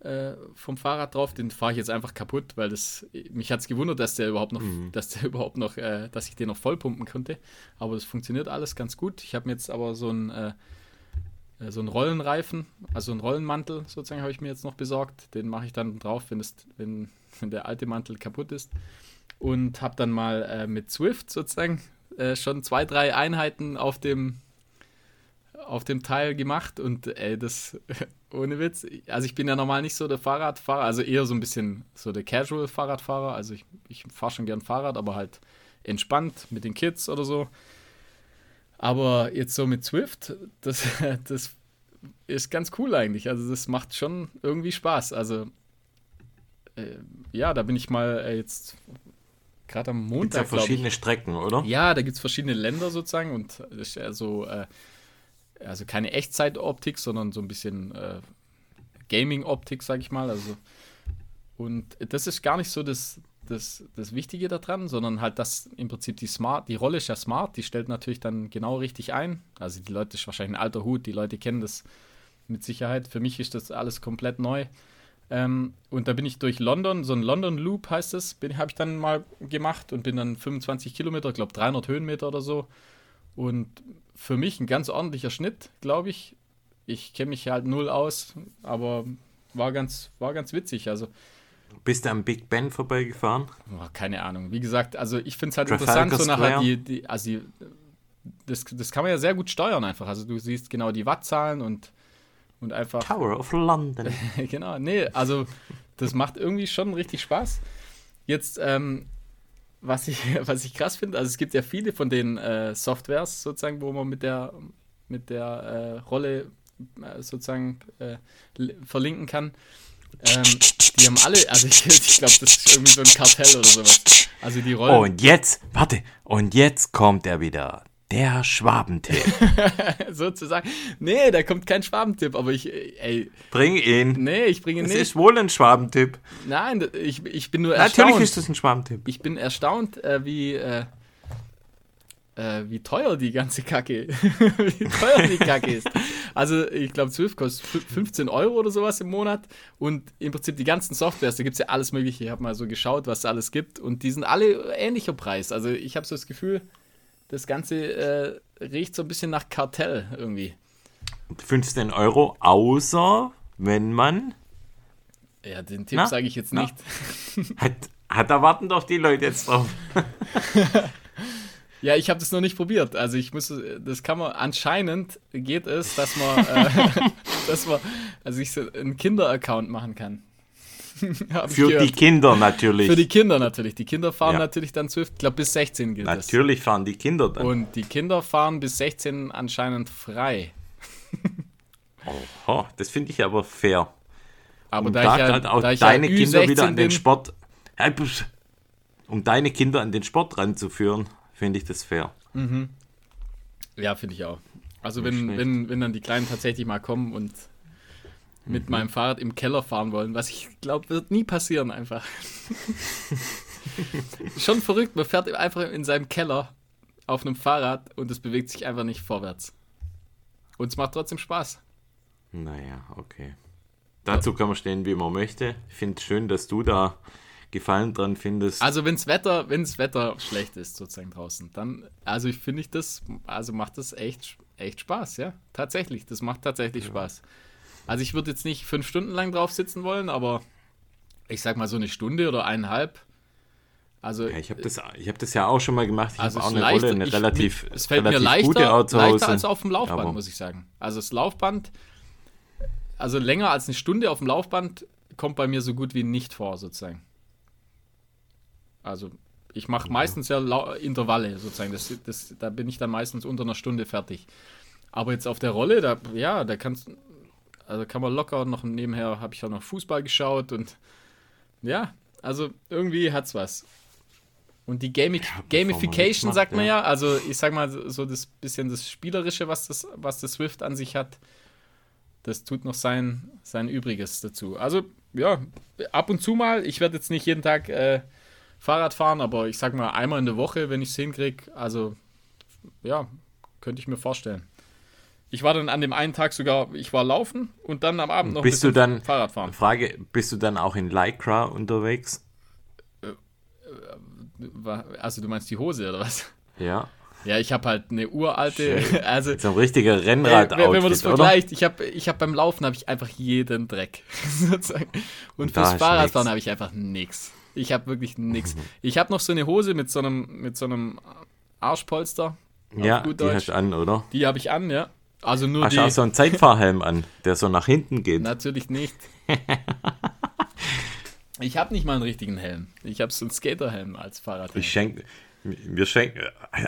äh, vom Fahrrad drauf. Den fahre ich jetzt einfach kaputt, weil das mich hat es gewundert, dass der überhaupt noch, mhm. dass der überhaupt noch, äh, dass ich den noch vollpumpen konnte. Aber das funktioniert alles ganz gut. Ich habe mir jetzt aber so ein äh, äh, so einen Rollenreifen, also einen Rollenmantel sozusagen habe ich mir jetzt noch besorgt. Den mache ich dann drauf, wenn, es, wenn, wenn der alte Mantel kaputt ist. Und habe dann mal äh, mit Swift sozusagen äh, schon zwei, drei Einheiten auf dem, auf dem Teil gemacht. Und ey, das, ohne Witz, also ich bin ja normal nicht so der Fahrradfahrer, also eher so ein bisschen so der Casual-Fahrradfahrer. Also ich, ich fahre schon gern Fahrrad, aber halt entspannt mit den Kids oder so. Aber jetzt so mit Swift, das, das ist ganz cool eigentlich. Also das macht schon irgendwie Spaß. Also äh, ja, da bin ich mal äh, jetzt gerade am Montag. Gibt ja verschiedene Strecken, oder? Ja, da gibt es verschiedene Länder sozusagen und das ist ja so, äh, also keine Echtzeitoptik, sondern so ein bisschen äh, Gaming-Optik, sag ich mal. Also und das ist gar nicht so das, das, das Wichtige daran, sondern halt, dass im Prinzip die Smart, die Rolle ist ja smart, die stellt natürlich dann genau richtig ein. Also die Leute ist wahrscheinlich ein alter Hut, die Leute kennen das mit Sicherheit. Für mich ist das alles komplett neu. Ähm, und da bin ich durch London, so ein London Loop heißt es, habe ich dann mal gemacht und bin dann 25 Kilometer, glaube 300 Höhenmeter oder so. Und für mich ein ganz ordentlicher Schnitt, glaube ich. Ich kenne mich halt null aus, aber war ganz, war ganz witzig. Also bist du am Big Ben vorbeigefahren? Oh, keine Ahnung. Wie gesagt, also ich finde es halt Trafalgar interessant, so nachher die, die, also die, das, das kann man ja sehr gut steuern einfach. Also du siehst genau die Wattzahlen und, und einfach. Tower of London. genau, nee, also das macht irgendwie schon richtig Spaß. Jetzt, ähm, was ich, was ich krass finde, also es gibt ja viele von den äh, Softwares sozusagen, wo man mit der, mit der äh, Rolle äh, sozusagen äh, verlinken kann. Ähm, die haben alle, also ich, ich glaube, das ist irgendwie so ein Kartell oder sowas. Also die Rollen. Und jetzt, warte, und jetzt kommt er wieder. Der Schwabentipp. Sozusagen. Nee, da kommt kein Schwabentipp, aber ich, ey. Bring ihn. Nee, ich bringe ihn nicht. Das ist wohl ein Schwabentipp. Nein, ich, ich bin nur erstaunt. Natürlich ist das ein Schwabentipp. Ich bin erstaunt, äh, wie, äh, äh, wie teuer die ganze Kacke, wie teuer die Kacke ist. Also ich glaube, Swift kostet 15 Euro oder sowas im Monat und im Prinzip die ganzen Softwares, da gibt es ja alles mögliche. Ich habe mal so geschaut, was es alles gibt und die sind alle ähnlicher Preis. Also ich habe so das Gefühl, das Ganze äh, riecht so ein bisschen nach Kartell irgendwie. 15 Euro, außer wenn man... Ja, den Tipp sage ich jetzt nicht. Hat, hat da warten doch die Leute jetzt drauf. Ja, ich habe das noch nicht probiert. Also ich muss, das kann man, anscheinend geht es, dass man, äh, dass man, also ich so einen Kinder-Account machen kann. Für die Kinder natürlich. Für die Kinder natürlich. Die Kinder fahren ja. natürlich dann Swift, ich glaube bis 16 gilt natürlich das. Natürlich fahren die Kinder dann. Und die Kinder fahren bis 16 anscheinend frei. Oho, das finde ich aber fair. Aber um da, da ich ja, auch da ich deine ja Kinder wieder an den Sport, um deine Kinder an den Sport ranzuführen, finde ich das fair. Mhm. Ja, finde ich auch. Also wenn, wenn, wenn dann die Kleinen tatsächlich mal kommen und mit mhm. meinem Fahrrad im Keller fahren wollen, was ich glaube, wird nie passieren einfach. Schon verrückt, man fährt einfach in seinem Keller auf einem Fahrrad und es bewegt sich einfach nicht vorwärts. Und es macht trotzdem Spaß. Naja, okay. Dazu kann man stehen, wie man möchte. Ich finde es schön, dass du da Gefallen dran findest. Also wenn's Wetter, wenn's Wetter schlecht ist sozusagen draußen, dann, also ich finde ich das, also macht das echt, echt Spaß, ja, tatsächlich, das macht tatsächlich ja. Spaß. Also ich würde jetzt nicht fünf Stunden lang drauf sitzen wollen, aber ich sag mal so eine Stunde oder eineinhalb. Also ja, ich habe das, ich das ja auch schon mal gemacht. Ich also habe auch eine leicht, Rolle, eine ich, relativ, es fällt relativ mir leichter, leichter als auf dem Laufband, aber muss ich sagen. Also das Laufband, also länger als eine Stunde auf dem Laufband kommt bei mir so gut wie nicht vor sozusagen. Also Ich mache meistens ja Intervalle sozusagen. Das, das, da bin ich dann meistens unter einer Stunde fertig. Aber jetzt auf der Rolle, da, ja, da kannst also kann man locker noch nebenher, habe ich auch noch Fußball geschaut und ja, also irgendwie hat's was. Und die Gami Ja, Gamification, macht, sagt man ja. ja, also ich sag mal so das bisschen das Spielerische, was das, was das Swift an sich hat, das tut noch sein, sein Übriges dazu. Also ja, ab und zu mal, ich werde jetzt nicht jeden Tag äh, Fahrrad fahren, aber ich sag mal einmal in der Woche, wenn ich es hinkriege, also ja, könnte ich mir vorstellen. Ich war dann an dem einen Tag sogar, ich war laufen und dann am Abend noch Bist du dann, Fahrrad fahren. Frage, bist du dann auch in Lycra unterwegs? Wa- Also du meinst die Hose oder was? Ja. Ja, ich habe halt eine uralte, also So ein richtiger äh, Rennrad wenn, wenn man das oder? vergleicht, ich habe ich hab beim Laufen habe ich einfach jeden Dreck sozusagen. Und, Und fürs Fahrradfahren habe ich einfach nix. Ich habe wirklich nix. Ich habe noch so eine Hose mit so einem mit so einem Arschpolster. Ja, die Deutsch. hast du an, oder? Die habe ich an, ja. Also nur Hast die du auch so einen Zeitfahrhelm an, der so nach hinten geht? Natürlich nicht. ich habe nicht mal einen richtigen Helm. Ich habe so einen Skaterhelm als Fahrradhelm. Ich schenke, wir schenken,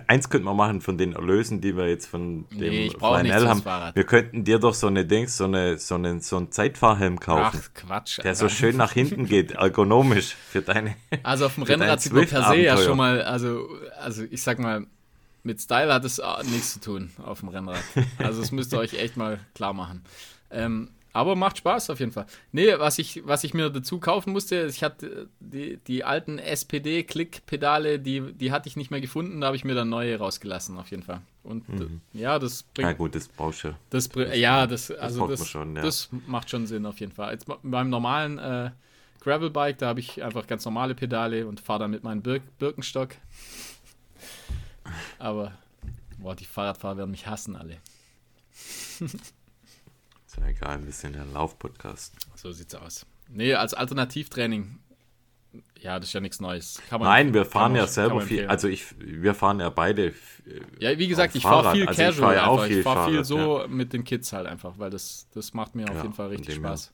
eins könnten wir machen von den Erlösen, die wir jetzt von dem Nee, ich Flanell haben. Fahrrad. Wir könnten dir doch so eine Dings, so eine, so einen, so einen Zeitfahrhelm kaufen, Ach, Quatsch. der so Alter. schön nach hinten geht, ergonomisch für deine. Also auf dem Rennrad sieht man per se ja schon mal, also, also ich sag mal, mit Style hat es äh, nichts zu tun auf dem Rennrad. Also das müsst ihr euch echt mal klar machen. Ähm, aber macht Spaß auf jeden Fall. Nee, was ich, was ich mir dazu kaufen musste, ich hatte die, die alten SPD-Klick-Pedale, die, die hatte ich nicht mehr gefunden, da habe ich mir dann neue rausgelassen, auf jeden Fall. Und äh, ja, das bringt gut, das brauchst du. das, br- ja, das, also das, man schon, ja. das macht schon Sinn auf jeden Fall. Jetzt beim normalen äh, Gravelbike, da habe ich einfach ganz normale Pedale und fahre dann mit meinem Bir Birkenstock. Aber, boah, die Fahrradfahrer werden mich hassen alle. Ist ja egal, wir sind ja ein Laufpodcast. So sieht's aus. Nee, als Alternativtraining, ja, das ist ja nichts Neues. Man- Nein, wir fahren ja selber viel. Also ich, wir fahren ja beide. äh, Ja, wie gesagt, ich fahre viel Also ich casual fahr ja auch einfach. viel ich fahre viel Fahrrad, so mit den Kids halt einfach, weil das, das macht mir auf Ja, jeden Fall richtig. Spaß.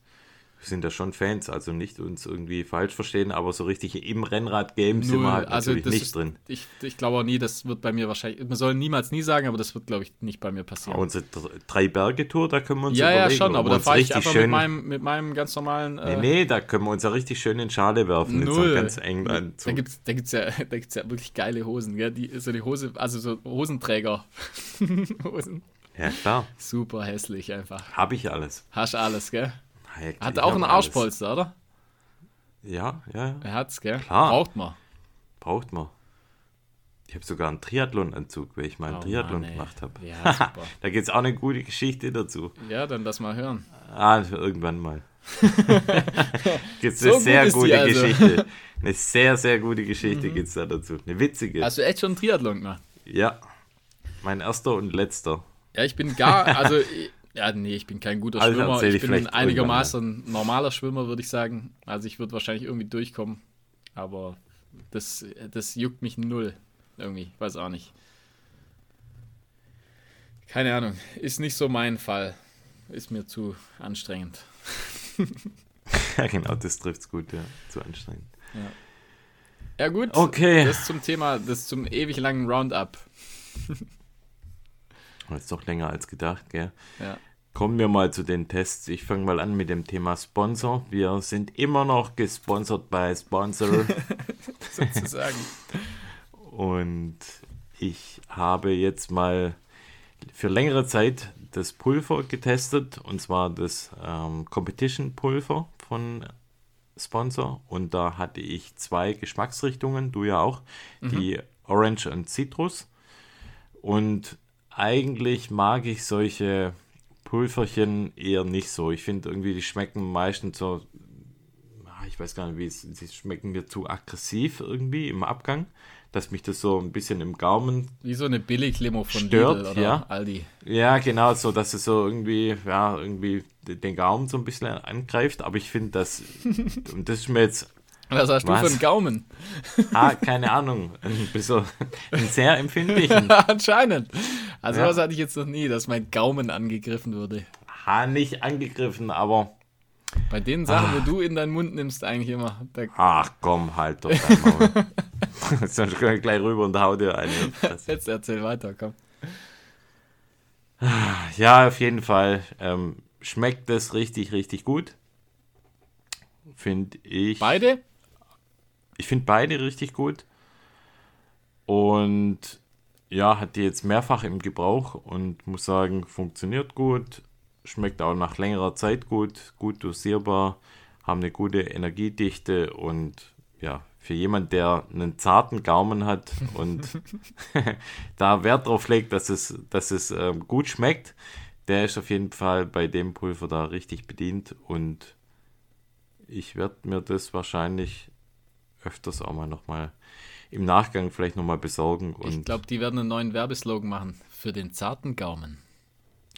Sind ja schon Fans, also nicht uns irgendwie falsch verstehen, aber so richtig im Rennrad-Game sind wir halt Also natürlich nicht ist, drin. Ich, ich glaube auch nie, das wird bei mir wahrscheinlich, man soll niemals nie sagen, aber das wird, glaube ich, nicht bei mir Aber passieren. unsere Dr- Drei-Berge-Tour, da können wir uns ja, ja, schon, aber da fahre ich richtig einfach schön, mit meinem, mit meinem ganz normalen. Nee, Äh, nee, da können wir uns ja richtig schön in Schale werfen. Null. ganz Da Anzug. gibt es da gibt's ja, da gibt's ja wirklich geile Hosen, gell? Die, so die Hose, also so Hosenträger. Hosen. Ja, klar. Super hässlich einfach. Habe ich alles. Hast alles, gell? Ich Hat auch einen alles. Arschpolster, oder? Ja, ja, ja. Er hat's, gell? Klar. Braucht man. braucht man. Ich habe sogar einen Triathlon-Anzug, weil ich mal einen Oh Triathlon Mann, gemacht habe. Ja, super. Da gibt es auch eine gute Geschichte dazu. Ja, dann lass mal hören. Ah, irgendwann mal. gibt es So eine sehr gute also. Geschichte. Eine sehr, sehr gute Geschichte gibt es da dazu. Eine witzige. Hast du echt schon einen Triathlon gemacht? ja. Mein erster und letzter. Ja, ich bin gar, also, ja, nee, ich bin kein guter Also Schwimmer. Ich ich bin ein einigermaßen normaler Schwimmer, würde ich sagen. Also ich würde wahrscheinlich irgendwie durchkommen. Aber das, das juckt mich null. Irgendwie, weiß auch nicht. Keine Ahnung, ist nicht so mein Fall. Ist mir zu anstrengend. Ja, genau, das trifft es gut, ja. Zu anstrengend. Ja gut, Okay. das zum Thema, das zum ewig langen Roundup. Das ist doch länger als gedacht, gell? Ja. Kommen wir mal zu den Tests. Ich fange mal an mit dem Thema Sponsor. Wir sind immer noch gesponsert bei Sponsor. Sozusagen. Und ich habe jetzt mal für längere Zeit das Pulver getestet, und zwar das ähm, Competition Pulver von Sponsor. Und da hatte ich zwei Geschmacksrichtungen, du ja auch, die Orange und Citrus. Und eigentlich mag ich solche Pulverchen eher nicht so. Ich finde irgendwie, die schmecken meistens so, ah, ich weiß gar nicht, wie es, sie schmecken mir zu aggressiv irgendwie im Abgang, dass mich das so ein bisschen im Gaumen Wie so eine Billiglimo von Stört, Lidl oder ja. Aldi. ja, genau, so, dass es so irgendwie, ja, irgendwie den Gaumen so ein bisschen angreift, aber ich finde das, und das ist mir jetzt, Was hast du Was? für einen Gaumen? ah, keine Ahnung, ein bisschen, einen sehr empfindlichen, Anscheinend. Also Ja. was hatte ich jetzt noch nie, dass mein Gaumen angegriffen wurde. ha, nicht angegriffen, aber Bei den Sachen, ah. wo du in deinen Mund nimmst, eigentlich immer. Ach komm, halt doch dein Maul. Sonst kann ich gleich rüber und hau dir eine. Jetzt erzähl weiter, komm. Ja, auf jeden Fall ähm, schmeckt das richtig, richtig gut. Finde ich. Beide? Ich finde beide richtig gut. Und ja, hat die jetzt mehrfach im Gebrauch und muss sagen, funktioniert gut. Schmeckt auch nach längerer Zeit gut, gut dosierbar, haben eine gute Energiedichte und ja, für jemand, der einen zarten Gaumen hat und da Wert drauf legt, dass es, dass es ähm, gut schmeckt, der ist auf jeden Fall bei dem Pulver da richtig bedient und ich werde mir das wahrscheinlich öfters auch mal nochmal im Nachgang vielleicht nochmal besorgen. Und ich glaube, die werden einen neuen Werbeslogan machen für den zarten Gaumen.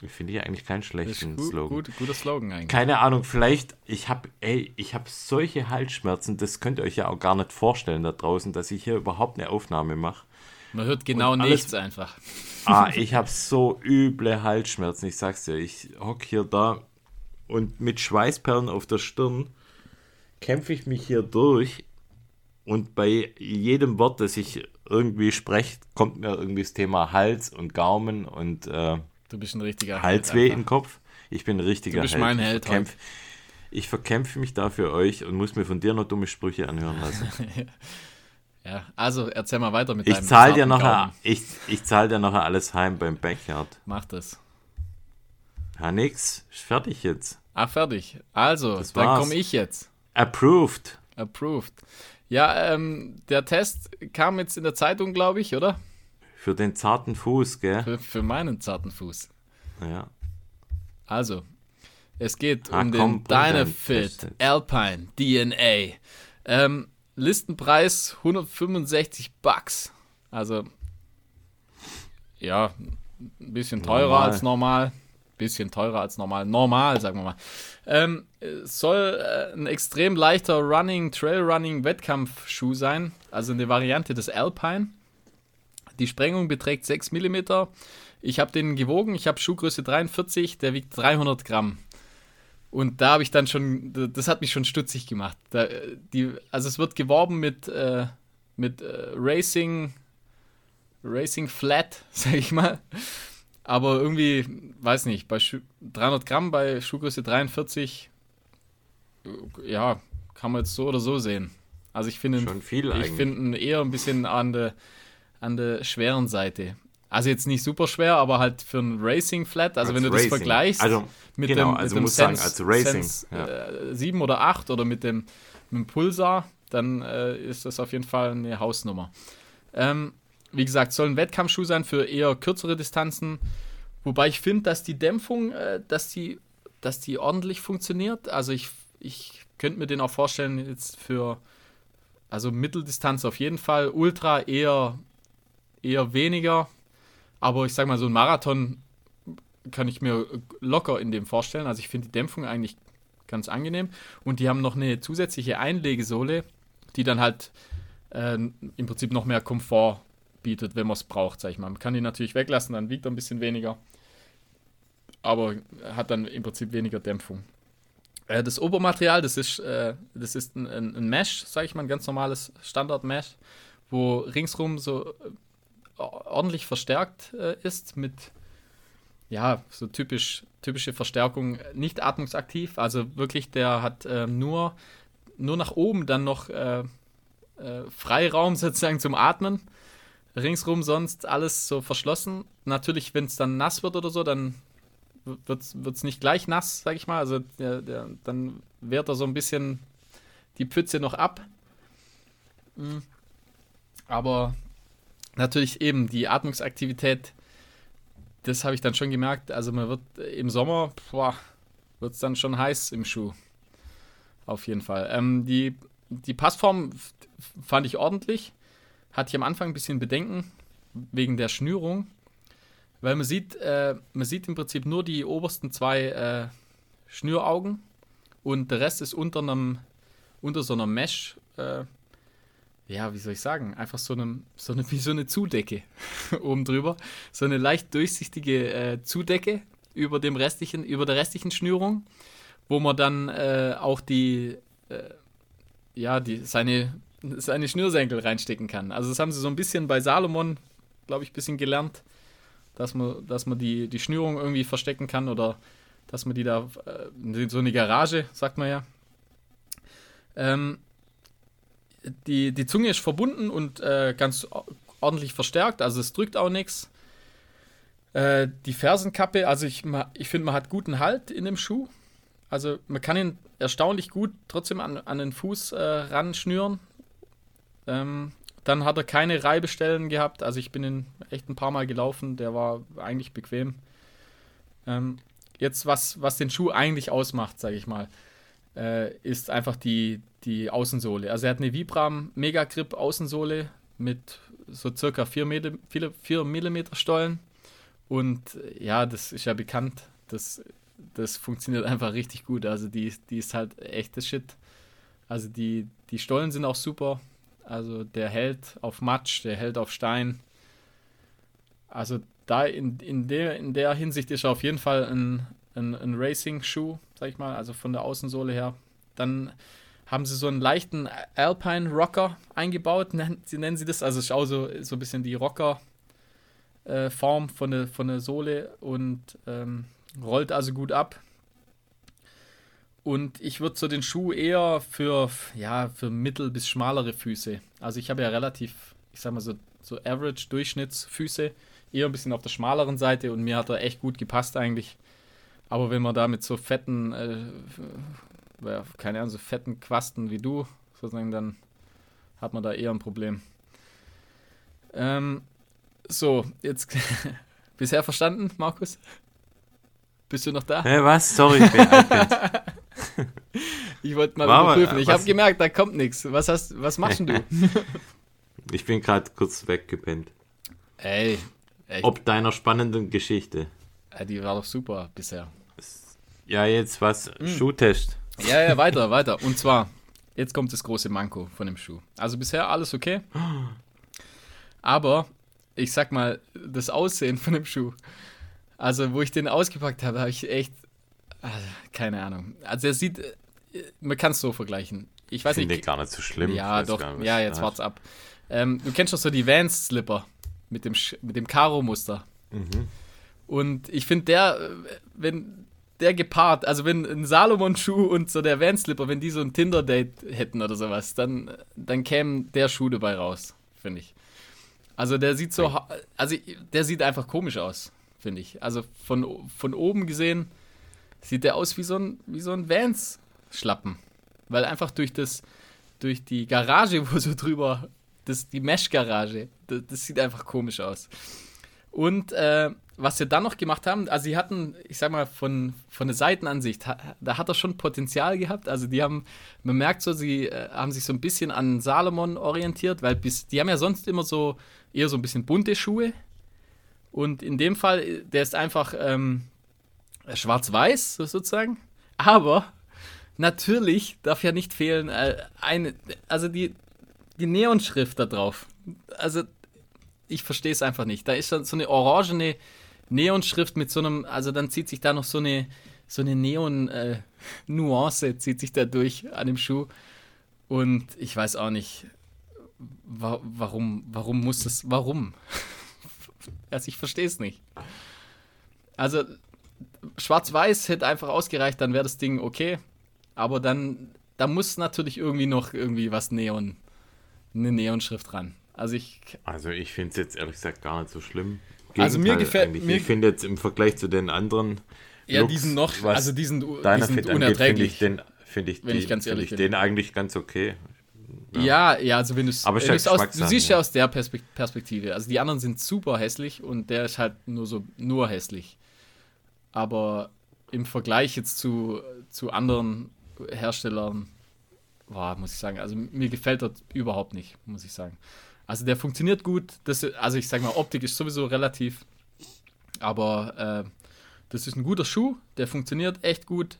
Ich finde ich eigentlich keinen schlechten gut, Slogan. Gut, guter Slogan eigentlich. Keine Ahnung, vielleicht, ich habe, ey, ich habe solche Halsschmerzen, das könnt ihr euch ja auch gar nicht vorstellen da draußen, dass ich hier überhaupt eine Aufnahme mache. Man hört genau alles, nichts einfach. Ah, ich habe so üble Halsschmerzen, ich sag's dir. Ich hock hier da und mit Schweißperlen auf der Stirn kämpfe ich mich hier durch und bei jedem Wort, das ich irgendwie spreche, kommt mir irgendwie das Thema Hals und Gaumen und äh, du bist ein richtiger Halsweh im Kopf. Ich bin ein richtiger du bist Held. Mein Held ich, verkämpf, ich verkämpfe mich da für euch und muss mir von dir noch dumme Sprüche anhören lassen. ja, also erzähl mal weiter mit ich deinem zahl dir nachher, Ich, ich zahle dir nachher alles heim beim Backyard. Mach das. Ja, nix. Ist fertig jetzt. Ah, fertig. Also, das dann komme ich jetzt. Approved. Approved. Ja, ähm, der Test kam jetzt in der Zeitung, glaube ich, oder? Für den zarten Fuß, gell? Für, für meinen zarten Fuß. Ja. Also, es geht ah, um komm, den Dynafit Alpine DNA. Ähm, Listenpreis 165 Bucks. Also, ja, ein bisschen teurer normal. als normal. Bisschen teurer als normal. Normal, sagen wir mal. Ähm, soll äh, ein extrem leichter Running, Trailrunning Wettkampfschuh sein. Also eine Variante des Alpine. Die Sprengung beträgt 6 mm. Ich habe den gewogen. Ich habe Schuhgröße 43. Der wiegt 300 Gramm. Und da habe ich dann schon, das hat mich schon stutzig gemacht. Da, die, also es wird geworben mit, äh, mit äh, Racing, Racing Flat, sag ich mal. Aber irgendwie, weiß nicht, bei Schu 300 Gramm bei Schuhgröße 43, äh, ja, kann man jetzt so oder so sehen. Also ich finde, Schon viel ich finde eher ein bisschen an der, an der schweren Seite. Also jetzt nicht super schwer, aber halt für ein Racing Flat, also als wenn du Racing. das vergleichst also, mit genau, dem, also mit dem Sense, sagen, als Racing, Sense ja. äh, 7 oder 8 oder mit dem, mit dem Pulsar, dann äh, ist das auf jeden Fall eine Hausnummer. Ähm, wie gesagt, soll ein Wettkampfschuh sein für eher kürzere Distanzen. Wobei ich finde, dass die Dämpfung, äh, dass die, dass die ordentlich funktioniert. Also ich, ich könnte mir den auch vorstellen, jetzt für also Mitteldistanz auf jeden Fall, Ultra eher, eher weniger. Aber ich sag mal, so ein Marathon kann ich mir locker in dem vorstellen. Also ich finde die Dämpfung eigentlich ganz angenehm. Und die haben noch eine zusätzliche Einlegesohle, die dann halt äh, im Prinzip noch mehr Komfort bietet, wenn man es braucht, sag ich mal. Man kann die natürlich weglassen, dann wiegt er ein bisschen weniger. Aber hat dann im Prinzip weniger Dämpfung. Äh, das Obermaterial, das ist, äh, das ist ein, ein, Mesh, sag ich mal, ein ganz normales Standard-Mesh, wo ringsrum so äh, ordentlich verstärkt äh, ist mit ja, so typisch, typische Verstärkung, nicht atmungsaktiv, also wirklich, der hat äh, nur, nur nach oben dann noch äh, äh, Freiraum sozusagen zum Atmen. Ringsrum sonst alles so verschlossen. Natürlich, wenn es dann nass wird oder so, dann wird es nicht gleich nass, sag ich mal. Also der, der, dann wehrt er so ein bisschen die Pfütze noch ab. Mhm. Aber natürlich eben die Atmungsaktivität, das habe ich dann schon gemerkt. Also man wird im Sommer, wird es dann schon heiß im Schuh. Auf jeden Fall. Ähm, die, die Passform fand ich ordentlich. Hatte ich am Anfang ein bisschen Bedenken wegen der Schnürung, weil man sieht, äh, man sieht im Prinzip nur die obersten zwei äh, Schnüraugen und der Rest ist unter einem, unter so einer Mesh, äh, ja, wie soll ich sagen, einfach so, einem, so eine, wie so eine Zudecke oben drüber. So eine leicht durchsichtige äh, Zudecke über dem restlichen, über der restlichen Schnürung. wo man dann äh, auch die, äh, ja, die, seine, seine Schnürsenkel reinstecken kann. Also das haben sie so ein bisschen bei Salomon, glaube ich, ein bisschen gelernt, dass man, dass man die, die Schnürung irgendwie verstecken kann oder dass man die da, äh, so eine Garage, sagt man ja. Ähm, die, die Zunge ist verbunden und äh, ganz ordentlich verstärkt, also es drückt auch nichts. Äh, die Fersenkappe, also ich, ich finde, man hat guten Halt in dem Schuh. Also man kann ihn erstaunlich gut trotzdem an, an den Fuß äh, ranschnüren. Ähm, dann hat er keine Reibestellen gehabt. Also ich bin ihn echt ein paar Mal gelaufen. Der war eigentlich bequem. Ähm, jetzt, was, was den Schuh eigentlich ausmacht, sage ich mal, äh, ist einfach die, die Außensohle. Also er hat eine Vibram Mega Grip Außensohle mit so circa 4 mm Stollen. Und ja, das ist ja bekannt. Das das funktioniert einfach richtig gut. Also die, die ist halt echtes Shit. Also die, die Stollen sind auch super. Also der hält auf Matsch, der hält auf Stein. Also da in, in, der, in der Hinsicht ist er auf jeden Fall ein, ein, ein Racing-Schuh, sag ich mal, also von der Außensohle her. Dann haben sie so einen leichten Alpine Rocker eingebaut, sie nennen sie das. Also es ist auch so, so ein bisschen die Rocker-Form äh, von, der, von der Sohle und ähm, Rollt also gut ab. Und ich würde so den Schuh eher für, ja, für mittel- bis schmalere Füße. Also ich habe ja relativ, ich sag mal so, so Average-Durchschnittsfüße. Eher ein bisschen auf der schmaleren Seite und mir hat er echt gut gepasst eigentlich. Aber wenn man da mit so fetten, äh, keine Ahnung, so fetten Quasten wie du, sozusagen, dann hat man da eher ein Problem. Ähm, so, jetzt bisher verstanden, Markus? Bist du noch da? Hä, was? Sorry, ich bin Ich wollte mal War überprüfen. Ich habe gemerkt, da kommt nichts. Was, was machst du? ich bin gerade kurz weggepennt. Ey. Echt? Ob deiner spannenden Geschichte. Ja, die war doch super bisher. Ja, jetzt was? Hm. Schuhtest. Ja, ja, weiter, weiter. Und zwar, jetzt kommt das große Manko von dem Schuh. Also bisher alles okay. Aber ich sag mal, das Aussehen von dem Schuh also, wo ich den ausgepackt habe, habe ich echt. Also, keine Ahnung. Also, er sieht. Äh, man kann es so vergleichen. Ich weiß Finde nicht. gar nicht so schlimm. Ja, doch. Nicht, ja, jetzt wart's ab. Ähm, du kennst doch so die Vans-Slipper mit dem, mit dem Karo-Muster. Mhm. Und ich finde, der, äh, wenn der gepaart, also wenn ein Salomon-Schuh und so der Van-Slipper, wenn die so ein Tinder-Date hätten oder sowas, dann, dann käme der Schuh dabei raus, finde ich. Also der sieht so, also der sieht einfach komisch aus finde ich. Also von, von oben gesehen sieht der aus wie so ein, so ein Vans-Schlappen. Weil einfach durch das, durch die Garage, wo so drüber, das, die Mesh-Garage, das, das, sieht einfach komisch aus. Und äh, was sie dann noch gemacht haben, also sie hatten, ich sag mal, von, von der Seitenansicht, da hat er schon Potenzial gehabt. Also die haben, man merkt so, sie äh, haben sich so ein bisschen an Salomon orientiert, weil bis, die haben ja sonst immer so eher so ein bisschen bunte Schuhe. Und in dem Fall, der ist einfach ähm, schwarz-weiß sozusagen. Aber natürlich darf ja nicht fehlen äh, eine, also die, die Neonschrift da drauf. Also ich verstehe es einfach nicht. Da ist dann so eine orangene Neonschrift mit so einem, also dann zieht sich da noch so eine, so eine Neon-Nuance, äh, zieht sich da durch an dem Schuh. Und ich weiß auch nicht, wa warum, warum muss das, warum? Also ich verstehe es nicht. Also schwarz-weiß hätte einfach ausgereicht, dann wäre das Ding okay. Aber dann, da muss natürlich irgendwie noch irgendwie was Neon, eine Neonschrift ran. Also ich. Also ich finde es jetzt ehrlich gesagt gar nicht so schlimm. Gegenteil also mir gefällt mir. Ich finde jetzt im Vergleich zu den anderen. Ja, Looks, diesen noch, also diesen, diesen unerträglich. Finde ich den, finde ich, wenn die, ich ganz ehrlich ich den eigentlich ganz okay. Ja, ja, also wenn du es aus, du siehst ja aus der Perspektive. Also die anderen sind super hässlich und der ist halt nur so nur hässlich. Aber im Vergleich jetzt zu, zu anderen Herstellern, boah, muss ich sagen, also mir gefällt das überhaupt nicht, muss ich sagen. Also der funktioniert gut. Das, also ich sag mal, Optik ist sowieso relativ. Aber äh, das ist ein guter Schuh, der funktioniert echt gut.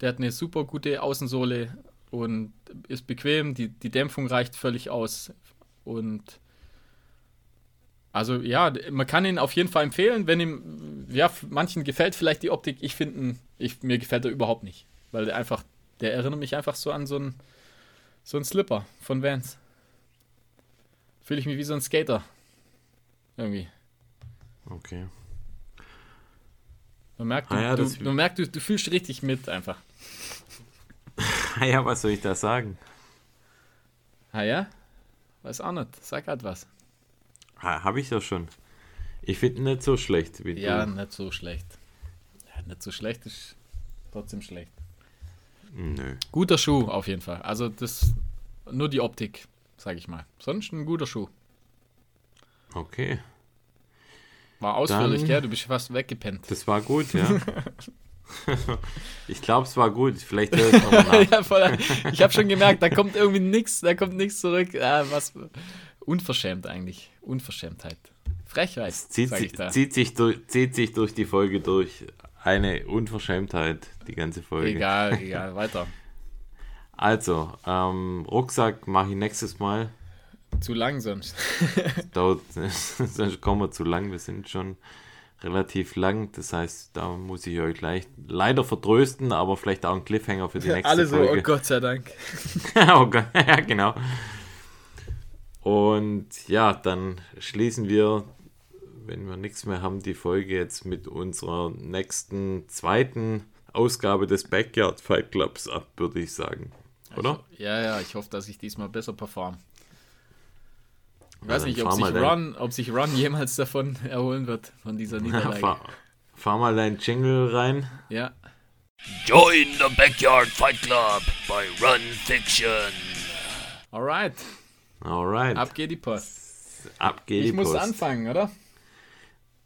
Der hat eine super gute Außensohle und ist bequem, die, die Dämpfung reicht völlig aus. Und also ja, man kann ihn auf jeden Fall empfehlen, wenn ihm, ja, manchen gefällt vielleicht die Optik, ich finde, ich, mir gefällt er überhaupt nicht. Weil der einfach, der erinnert mich einfach so an so einen so einen Slipper von Vans. Fühle ich mich wie so ein Skater. Irgendwie. Okay. Man merkt, du, Ah ja, du, man merkt du, du fühlst richtig mit einfach. Ah ja, was soll ich da sagen? Ah ja? Weiß auch nicht. Sag halt was. Ha, Habe ich ja schon. Ich finde nicht so schlecht wie Ja, du. nicht so schlecht. Ja, nicht so schlecht ist trotzdem schlecht. Nö. Guter Schuh auf jeden Fall. Also das nur die Optik, sag ich mal. Sonst ein guter Schuh. Okay. War ausführlich, Dann- gell? Du bist fast weggepennt. Das war gut, ja. ich glaube, es war gut. Vielleicht höre ich nochmal nach. ja, voll, ich habe schon gemerkt, da kommt irgendwie nichts, da kommt nichts zurück. Ah, was unverschämt eigentlich. Unverschämtheit. Frechheit, Zieht, sag si- ich da. zieht, sich durch, zieht sich durch die Folge durch. Eine Unverschämtheit, die ganze Folge. Egal, egal, weiter. Also, ähm, Rucksack mache ich nächstes Mal. Zu lang sonst. Dauert, sonst kommen wir zu lang. Wir sind schon relativ lang. Das heißt, da muss ich euch gleich leider vertrösten, aber vielleicht auch ein Cliffhanger für die nächste Alle so, oh Folge. Gott sei Dank. oh Gott, ja, genau. Und ja, dann schließen wir, wenn wir nichts mehr haben, die Folge jetzt mit unserer nächsten zweiten Ausgabe des Backyard Fight Clubs ab, würde ich sagen. Oder? Ich, ja, ja, ich hoffe, dass ich diesmal besser perform. Ich Ja, weiß dann nicht, ob sich, Ron, ob sich Ron jemals davon erholen wird, von dieser Niederlage. fahr, fahr mal dein Jingle rein. ja. Join the Backyard Fight Club by Run Fiction. Alright, Alright, ab geht die Post. ab geht Ich die muss Post. anfangen, oder?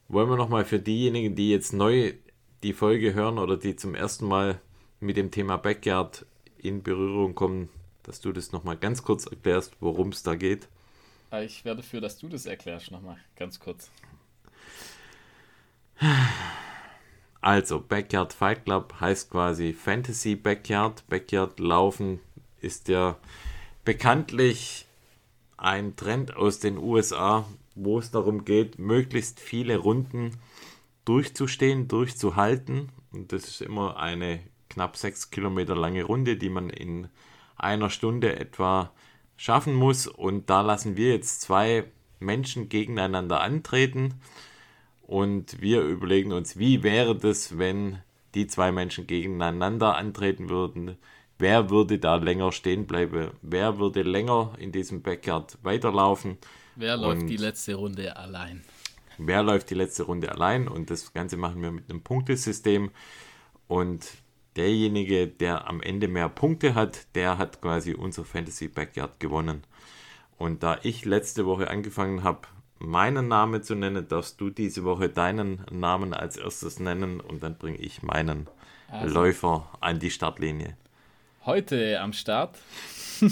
Wollen wir nochmal für diejenigen, die jetzt neu die Folge hören oder die zum ersten Mal mit dem Thema Backyard in Berührung kommen, dass du das nochmal ganz kurz erklärst, worum es da geht. Ah, Ich wäre dafür, dass du das erklärst nochmal, ganz kurz. Also, Backyard Fight Club heißt quasi Fantasy Backyard. Backyard Laufen ist ja bekanntlich ein Trend aus den USA, wo es darum geht, möglichst viele Runden durchzustehen, durchzuhalten. Und das ist immer eine knapp sechs Kilometer lange Runde, die man in einer Stunde etwa schaffen muss. Und da lassen wir jetzt zwei Menschen gegeneinander antreten. Und wir überlegen uns, wie wäre das, wenn die zwei Menschen gegeneinander antreten würden? Wer würde da länger stehen bleiben? Wer würde länger in diesem Backyard weiterlaufen? Wer läuft Und- die letzte Runde allein? Wer läuft die letzte Runde allein? Und das Ganze machen wir mit einem Punktesystem. Und derjenige, der am Ende mehr Punkte hat, der hat quasi unser Fantasy Backyard gewonnen. Und da ich letzte Woche angefangen habe, meinen Namen zu nennen, darfst du diese Woche deinen Namen als erstes nennen und dann bringe ich meinen Also. Läufer an die Startlinie. Heute am Start.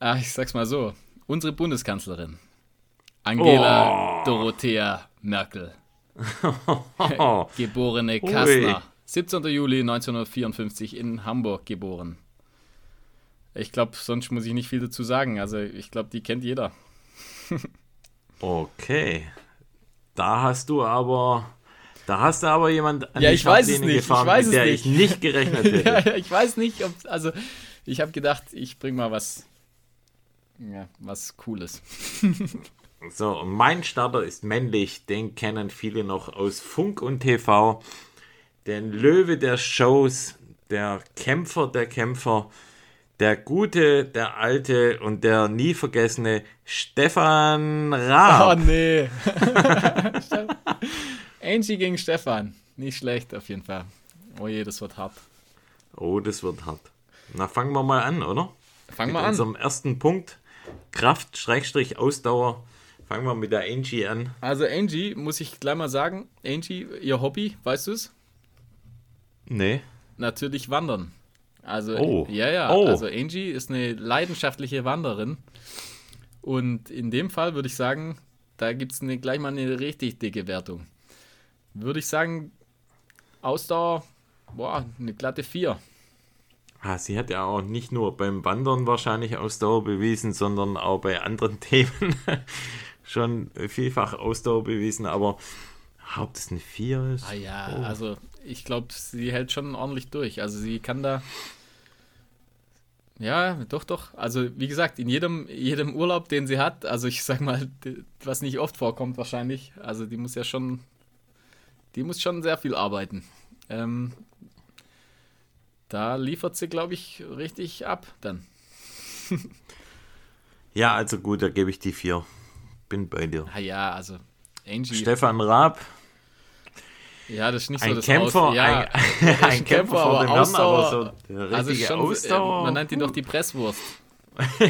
ah, ich sag's mal so. Unsere Bundeskanzlerin. Angela Oh. Dorothea Merkel. Geborene Ui. Kastner. 17. Juli 1954 in Hamburg geboren. Ich glaube, sonst muss ich nicht viel dazu sagen. Also, ich glaube, die kennt jeder. okay. Da hast du aber. Da hast du aber jemand an Ja, die ich weiß es nicht, ich gefahren, weiß mit es der nicht. ich nicht gerechnet hätte. ja, ich weiß nicht, ob. Also, ich habe gedacht, ich bring mal was. Ja, was Cooles. So, und mein Starter ist männlich, den kennen viele noch aus Funk und TV. Den Löwe der Shows, der Kämpfer der Kämpfer, der gute, der alte und der nie vergessene Stefan Oh Raab. nee. Angie gegen Stefan. Nicht schlecht auf jeden Fall. Oh je, das wird hart. Oh, das wird hart. Na, fangen wir mal an, oder? Fangen wir an. unserem ersten Punkt. Kraft, Schrägstrich, Ausdauer. Fangen wir mit der Angie an. Also Angie, muss ich gleich mal sagen, Angie, ihr Hobby, weißt du es? Nee. Natürlich Wandern. Also, Oh. ja, ja. Oh. Also Angie ist eine leidenschaftliche Wanderin. Und in dem Fall würde ich sagen, da gibt es gleich mal eine richtig dicke Wertung. Würde ich sagen, Ausdauer, boah, eine glatte 4. Ah, sie hat ja auch nicht nur beim Wandern wahrscheinlich Ausdauer bewiesen, sondern auch bei anderen Themen schon vielfach Ausdauer bewiesen. Aber Ob das eine 4 ist? Ah ja, Oh. also ich glaube, sie hält schon ordentlich durch. Also sie kann da. Ja, doch, doch. Also wie gesagt, in jedem, jedem Urlaub, den sie hat, also ich sag mal, was nicht oft vorkommt wahrscheinlich, also die muss ja schon, die muss schon sehr viel arbeiten. Ähm, da liefert sie, glaube ich, richtig ab dann. Ja, also gut, da gebe ich die 4. Bin bei dir. Ah ja, also Angie. Stefan Raab, ja, das ist nicht so ein das Kämpfer, Aus ja, ein, ist ein Kämpfer vor dem Herrn, Ausdauer- aber so Also schon, Ausdauer. äh, man nennt ihn doch die Presswurst.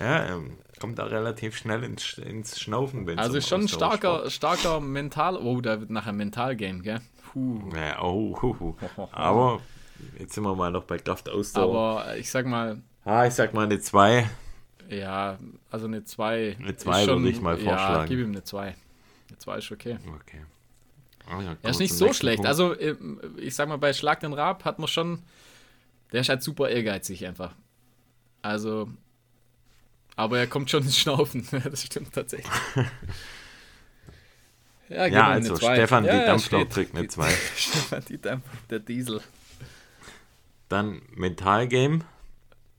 ja, ähm, kommt da relativ schnell ins, ins Schnaufen, wenn Also um schon ein starker, starker Mental. Oh, da wird nachher Mental-Game, gell? Puh. Ja, oh, hu, hu. Aber jetzt sind wir mal noch bei Kraftausdauer. Aber ich sag mal, ah, ich sag mal eine 2. ja, also eine 2. Eine zwei würde ich mal Ja, vorschlagen. gib ihm eine 2. Eine 2 ist okay. Okay. Ah, ja, Er ist nicht so schlecht. Punkt. Also, ähm, ich sag mal, bei Schlag den Raab hat man schon. Der ist halt super ehrgeizig einfach. Also. Aber er kommt schon ins Schnaufen. das stimmt tatsächlich. Ja, ja, also. Stefan, Ja, die Dampflok kriegt eine 2. Stefan die Dampf, der Diesel. Dann Mentalgame.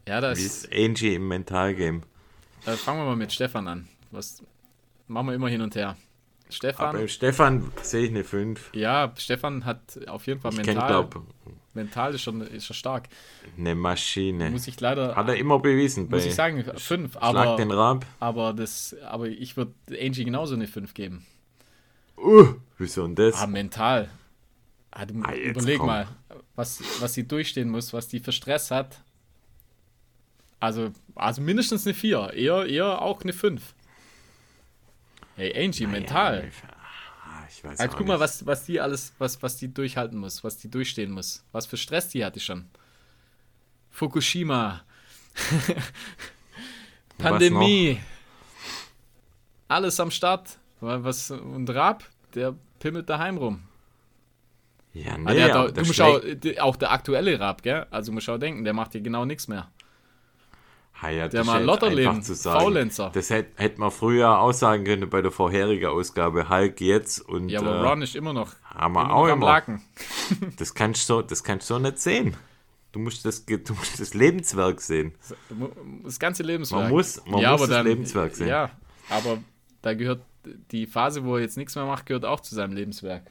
Ja, das Wie ist Angie im Mentalgame? äh, fangen wir mal mit Stefan an. Was machen wir immer hin und her? Stefan, Aber beim Stefan sehe ich eine 5. ja, Stefan hat auf jeden Fall Ich mental. glaube mental ist schon, ist schon stark. eine Maschine. Muss ich leider, Hat er immer bewiesen. muss ich sagen, fünf. Schlag den Aber, Raab. aber, das, aber ich würde Angie genauso eine 5 geben. Uh, wieso denn das? Ah, mental. Ah, du, Ah, überleg komm. mal, was, was sie durchstehen muss, was die für Stress hat. Also, also mindestens eine 4. Eher, eher auch eine 5. Hey, Angie, mental. Ah, ich weiß Also guck mal, nicht. was, was die alles, was, was die durchhalten muss, was die durchstehen muss. Was für Stress die hatte schon. Fukushima. Pandemie. Alles am Start. Was, und Raab, der pimmelt daheim rum. Ja, Ah, nee, der aber auch, der du musst auch, auch der aktuelle Raab, gell? Also musst auch denken, der macht hier genau nichts mehr. Ja, der mal Lotterleben, einfach zu sagen. Faulenzer. Das hätte hätt man früher auch sagen können bei der vorherigen Ausgabe. Hulk jetzt und Ja, aber äh, Ron ist immer noch, haben wir immer auch immer. Laken. Das kannst du so, das kannst du so nicht sehen. Du musst das, du musst das Lebenswerk sehen. Das ganze Lebenswerk. Man muss- man ja, muss das dann, Lebenswerk sehen. Ja, aber da gehört die Phase, wo er jetzt nichts mehr macht, gehört auch zu seinem Lebenswerk.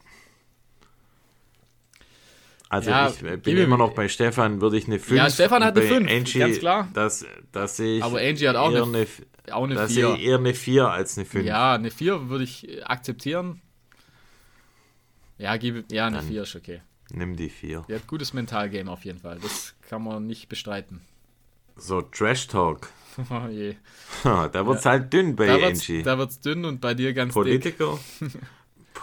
Also Ja, ich äh, bin immer noch bei Stefan, würde ich eine 5. Ja, Stefan hat eine bei fünf, Angie, ganz klar. Das, das sehe ich Aber Angie hat auch eher eine- eine, Auch eine da sehe 4. ich eher eine 4 als eine 5. Ja, eine 4 würde ich äh, akzeptieren. Ja, gib, ja, eine Dann- 4 ist okay. Nimm die 4. Die hat gutes Mentalgame auf jeden Fall. Das kann man nicht bestreiten. So, Trash Talk. Oh je. Da wird es halt dünn bei Da Angie. da wird's dünn und bei dir ganz dick. Politiker.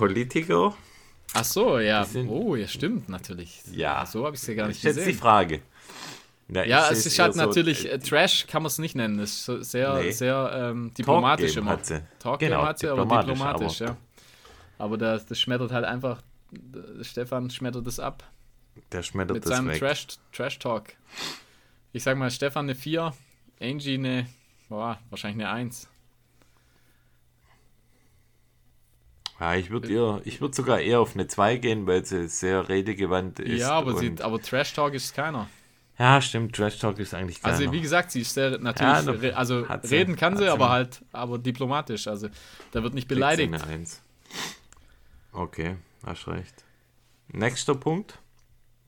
Ach so, ja. Sind- Oh, ja, stimmt natürlich. Ja. So habe ich es ja gar Das nicht ist jetzt die gesehen. Frage. Ja, ich es ist halt so, natürlich, äh, äh, Trash kann man es nicht nennen. Das ist sehr, Nee. sehr ähm, diplomatisch immer. hat sie. Talkgame Genau, hat sie, aber diplomatisch, aber- ja. Aber das, das schmettert halt einfach, der Stefan schmettert das ab Der schmettert mit das seinem weg. Trash, Trash Talk. Ich sag mal, Stefan eine 4, Angie eine, boah, wahrscheinlich eine 1. Ja, ich würde eher, ich würde sogar eher auf eine 2 gehen, weil sie sehr redegewandt ist. Ja, aber, sie, aber Trash Talk ist keiner. Ja, stimmt, Trash Talk ist eigentlich keiner. Also wie gesagt, sie ist sehr Ja, natürlich, re- also sie- reden kann sie, aber halt, aber diplomatisch. Also da wird nicht beleidigt. Eine 1. Okay, hast recht. Nächster Punkt.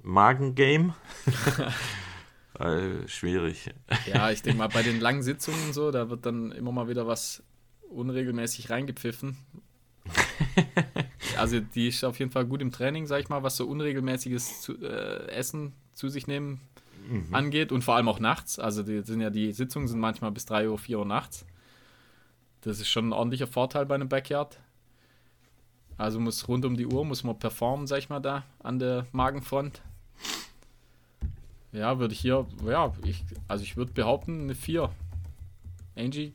Magengame. äh, schwierig. Ja, ich denke mal, bei den langen Sitzungen und so, da wird dann immer mal wieder was unregelmäßig reingepfiffen. Also die ist auf jeden Fall gut im Training, sag ich mal, was so unregelmäßiges zu, äh, Essen zu sich nehmen angeht und vor allem auch nachts. Also die sind ja die Sitzungen sind manchmal bis 3 Uhr, 4 Uhr nachts. Das ist schon ein ordentlicher Vorteil bei einem Backyard. Also muss rund um die Uhr muss man performen, sag ich mal, da an der Magenfront. Ja, würde ich hier, ja, ich, also ich würde behaupten, eine 4. Angie,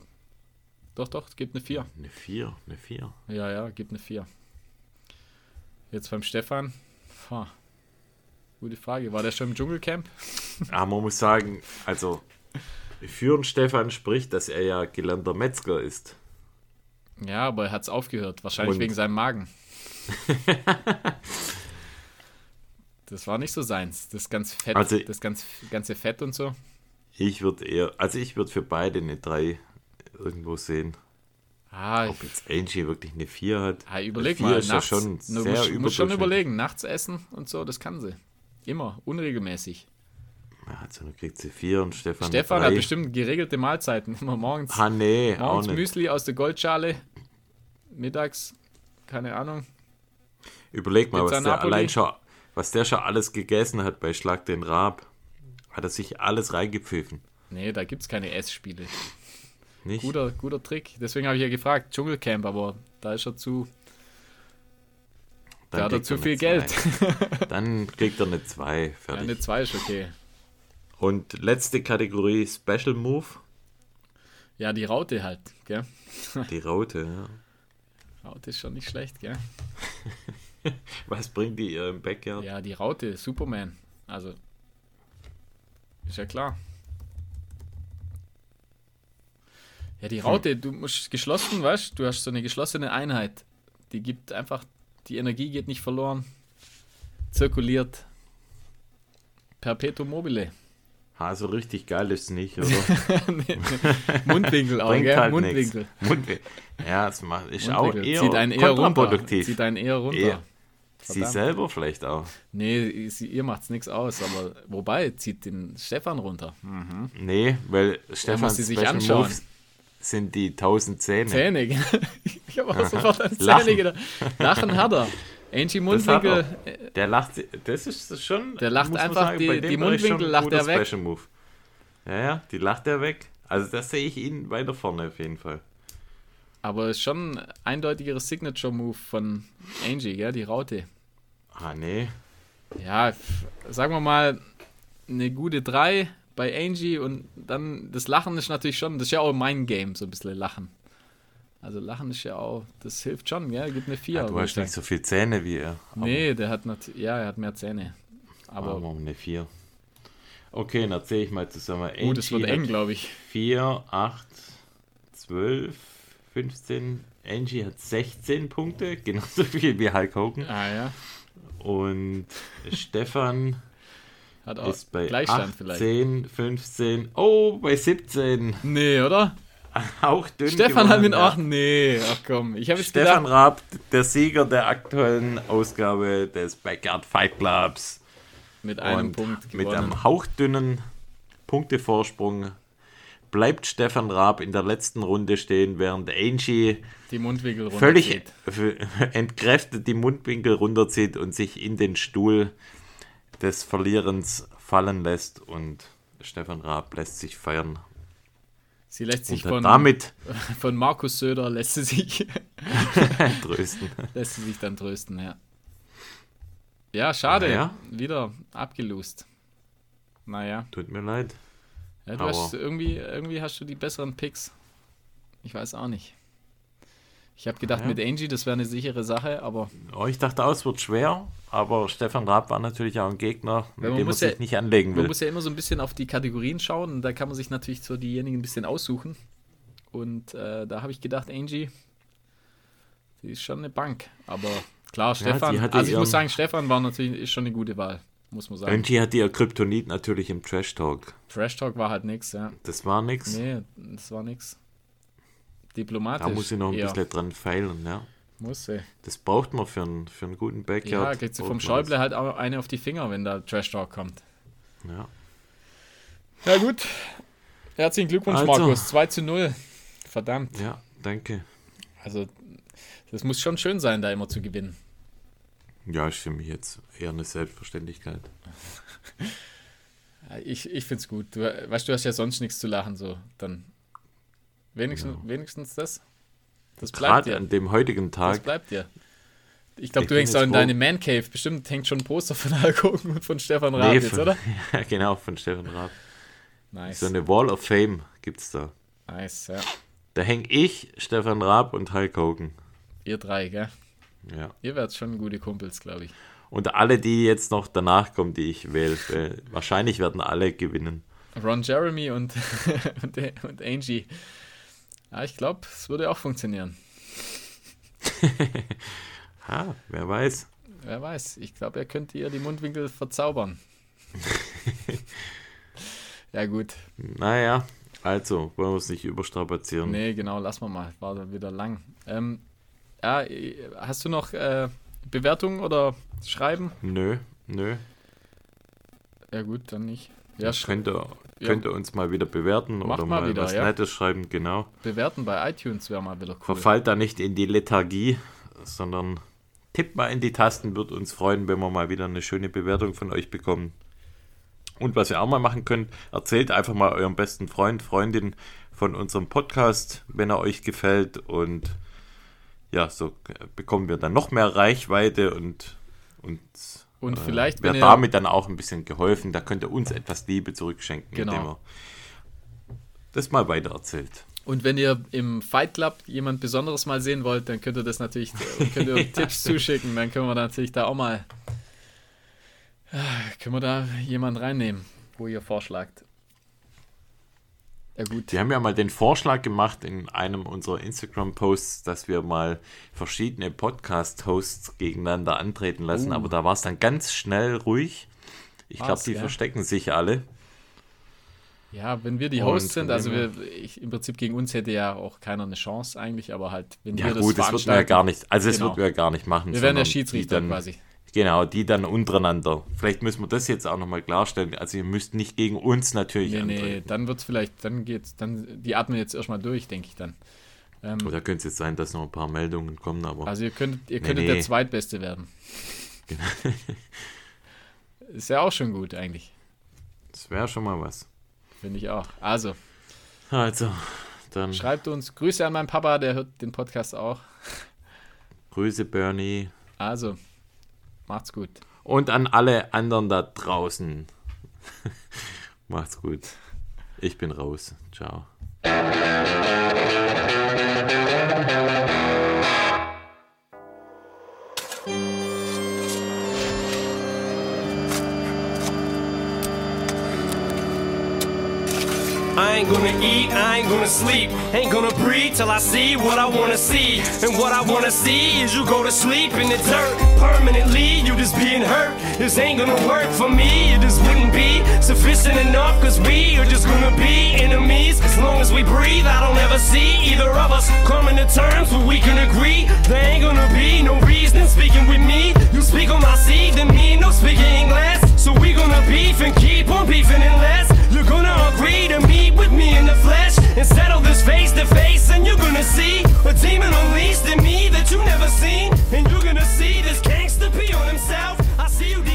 doch, doch, es gibt eine 4. Eine 4, eine 4. Ja, ja, gibt eine 4. Jetzt beim Stefan, ha, gute Frage, war der schon im Dschungelcamp? Aber man muss sagen, also für den Stefan spricht, dass er ja gelernter Metzger ist. Ja, aber er hat es aufgehört. Wahrscheinlich Und- wegen seinem Magen. das war nicht so seins. Das ganz Fett, Also- das ganz, ganze Fett und so. Ich würde eher, also ich würde für beide eine 3 irgendwo sehen. Ah, Ob jetzt Angie wirklich eine 4 hat. ah überleg mal. ist ja nachts, schon du sehr musst, musst schon überlegen. Nachts essen und so, das kann sie. Immer, unregelmäßig. Ja, Also dann kriegt sie 4 und Stefan Stefan drei. hat bestimmt geregelte Mahlzeiten. Immer morgens, Ah, nee, morgens. Müsli aus der Goldschale. Mittags, keine Ahnung. Überleg mal, Pizza was der Napoli. allein schon, was der schon alles gegessen hat bei Schlag den Raab. Hat er sich alles reingepfiffen. Nee, da gibt es keine Essspiele. Nicht? Guter, guter Trick. Deswegen habe ich ja gefragt, Dschungelcamp, aber da ist er zu. Dann da hat er zu eine viel. Geld. Dann kriegt er eine 2. Ja, eine 2 ist okay. Und letzte Kategorie Special Move. Ja, die Raute halt, gell? Die Raute, ja. Raute ist schon nicht schlecht, gell? Was bringt die ihr im Backyard? Ja, die Raute, Superman. Also, ist ja klar. Ja, die Raute, du musst geschlossen, weißt du, hast so eine geschlossene Einheit. Die gibt einfach, die Energie geht nicht verloren. Zirkuliert. Perpetuum mobile. Ha, so richtig geil ist es nicht, oder? Nee, nee. Mundwinkel auch, gell? halt Mundwinkel. Mundwinkel. Ja, es macht, ist auch eher Zieht einen eher runter. kontraproduktiv. Zieht einen eher runter. Eher. Sie selber vielleicht auch. Nee, sie, ihr macht's nichts aus, aber wobei, zieht den Stefan runter. Nee, weil Stefans sie sich Special anschauen. Moves sind die 1000 Zähne. Zähne, gell? Ich habe auch sofort an Lachen. Zähne gedacht. Lachen hat er. Angie Mundwinkel, er. Der lacht, das ist schon. Der lacht einfach die- dem die schon Mundwinkel lacht er weg. Special Move. Ja, ja, die lacht er weg. Also das sehe ich ihn weiter vorne auf jeden Fall. aber ist schon ein eindeutigeres Signature-Move von Angie, gell? Die Raute. Ah, nee. Ja, sagen wir mal, eine gute 3 bei Angie und dann das Lachen ist natürlich schon, das ist ja auch mein Game, so ein bisschen Lachen. Also Lachen ist ja auch, das hilft schon, gell? Gibt eine 4. Ja, du hast nicht so viel Zähne wie er. Nee, der hat nat ja, er hat mehr Zähne. Aber Aber eine 4. Okay, dann zähle ich mal zusammen. gut, es wird eng, glaube ich. 4, 8, 12, 15. Angie hat 16 Punkte, genauso viel wie Hulk Hogan. Ah ja, Und Stefan hat auch ist bei Gleichstand vielleicht. 18, 15, oh, bei 17. Nee, oder? Auch dünn Stefan hat mit, ja. ach nee, ach komm. Ich habe jetzt Stefan gedacht, Raab, der Sieger der aktuellen Ausgabe des Backyard Fight Clubs. mit einem Und Punkt mit gewonnen. einem hauchdünnen Punktevorsprung bleibt Stefan Raab in der letzten Runde stehen, während Angie die Mundwinkel völlig entkräftet die Mundwinkel runterzieht und sich in den Stuhl des Verlierens fallen lässt und Stefan Raab lässt sich feiern. Sie lässt sich von, damit von Markus Söder lässt sie sich trösten. lässt sie sich dann trösten, ja. Ja, schade. Naja. Wieder abgelust. Naja. Tut mir leid. Ja, du hast irgendwie, irgendwie hast du die besseren Picks. Ich weiß auch nicht. Ich habe gedacht, Ja. mit Angie, das wäre eine sichere Sache, aber Oh, ich dachte auch, es wird schwer, aber Stefan Raab war natürlich auch ein Gegner, mit man dem man sich ja- nicht anlegen man will. muss ja immer so ein bisschen auf die Kategorien schauen und da kann man sich natürlich so diejenigen ein bisschen aussuchen. Und äh, da habe ich gedacht, Angie, die ist schon eine Bank. Aber klar, Stefan, hatte also ich muss sagen, Stefan war natürlich ist schon eine gute Wahl, muss man sagen. Angie hat ihr Kryptonit natürlich im Trash Talk. Trash Talk war halt nix, ja. Das war nix. Nee, das war nix. Diplomatisch. Da muss ich noch ein eher. bisschen dran feilen, ja. Muss sie. Das braucht man für einen, für einen guten Backyard. Ja, kriegt sie Braucht vom Schäuble halt auch eine auf die Finger, wenn da Trash Talk kommt. Ja. Ja, gut. Herzlichen Glückwunsch, Also. Markus. 2 zu 0. Verdammt. ja, danke. Also, das muss schon schön sein, da immer zu gewinnen. Ja, ist für mich jetzt eher eine Selbstverständlichkeit. Ich, ich find's gut. Du, weißt du, hast ja sonst nichts zu lachen, so. Dann wenigstens, wenigstens das. Das bleibt Gerade dir. an dem heutigen Das Tag. bleibt dir. Ich glaube, du hängst auch in deine Man Cave. Bestimmt hängt schon ein Poster von Hulk Hogan und von Stefan Raab Nee, jetzt, von- oder? ja, genau, von Stefan Raab. Nice. So eine Wall of Fame gibt's da. Nice, ja. Da häng ich, Stefan Raab und Hulk Hogan. Ihr drei, gell? Ja. Ihr werdet schon gute Kumpels, glaube ich. Und alle, die jetzt noch danach kommen, die ich wähle, äh, wahrscheinlich werden alle gewinnen. Ron Jeremy und, und, und Angie. Ja, ich glaube, es würde auch funktionieren. ha, wer weiß. Wer weiß. Ich glaube, er könnte ihr die Mundwinkel verzaubern. ja, gut. Naja, also, wollen wir es nicht überstrapazieren. Nee, genau, lassen wir mal. War wieder lang. Ähm, ja, hast du noch äh, Bewertungen oder Schreiben? Nö, nö. Ja, gut, dann nicht. Ja, könnt könnt ihr uns mal wieder bewerten Macht oder mal mal, wieder, was ja. Nettes schreiben, genau. Bewerten bei iTunes wäre mal wieder cool. Verfallt da nicht in die Lethargie, sondern tippt mal in die Tasten, wird uns freuen, wenn wir mal wieder eine schöne Bewertung von euch bekommen. Und was ihr auch mal machen könnt, erzählt einfach mal eurem besten Freund, Freundin von unserem Podcast, wenn er euch gefällt. Und ja, so bekommen wir dann noch mehr Reichweite und, und, Und vielleicht, wird wenn ihr, damit dann auch ein bisschen geholfen. Da könnt ihr uns etwas Liebe zurückschenken, Genau. indem ihr das mal weiter erzählt. und wenn ihr im Fight Club jemand Besonderes mal sehen wollt, dann könnt ihr das natürlich, könnt ihr Tipps zuschicken. Dann können wir natürlich da auch mal, Ah, können wir da jemanden reinnehmen, wo ihr vorschlagt. Ja gut. Die haben ja mal den Vorschlag gemacht in einem unserer Instagram-Posts, dass wir mal verschiedene Podcast-Hosts gegeneinander antreten lassen, Uh. aber da war es dann ganz schnell ruhig. Ich glaube, die ja? verstecken sich alle. Ja, wenn wir die Hosts sind, also wir, ich, im Prinzip gegen uns hätte ja auch keiner eine Chance eigentlich, aber halt, wenn Ja wir das gut, das wird man ja gar nicht, also das Genau. wird man ja gar nicht machen. wir wären der sondern Schiedsrichter quasi. Genau, die dann untereinander. Vielleicht müssen wir das jetzt auch nochmal klarstellen. Also ihr müsst nicht gegen uns natürlich Nee, nee, antreten. dann wird's vielleicht, dann geht's, dann, die atmen jetzt erstmal durch, denke ich dann. Ähm, Oder könnte es jetzt sein, dass noch ein paar Meldungen kommen, aber also ihr könntet, ihr Nee, könntet nee. der Zweitbeste werden. Ist ja auch schon gut eigentlich, das wäre schon mal was. finde ich auch. Also, Also, dann schreibt uns Grüße an meinen Papa, der hört den Podcast auch. Grüße Bernie. Also, macht's gut. Und an alle anderen da draußen. Macht's gut. Ich bin raus. Ciao. I ain't gonna eat, I ain't gonna sleep, ain't gonna breathe till I see what I wanna see. And what I wanna see is you go to sleep in the dirt permanently. You just being hurt. This ain't gonna work for me. It just wouldn't be sufficient enough, cause we are just gonna be enemies. As long as we breathe, I don't ever see either of us coming to terms where we can agree. There ain't gonna be no reason speaking with me. You speak on my seed, then me no speaking English. So we gonna beef and keep on beefing unless you're gonna agree to meet with me in the flesh and settle this face to face, and you're gonna see a demon unleashed in me that you never seen, and you're gonna see this gangster pee on himself. I see you.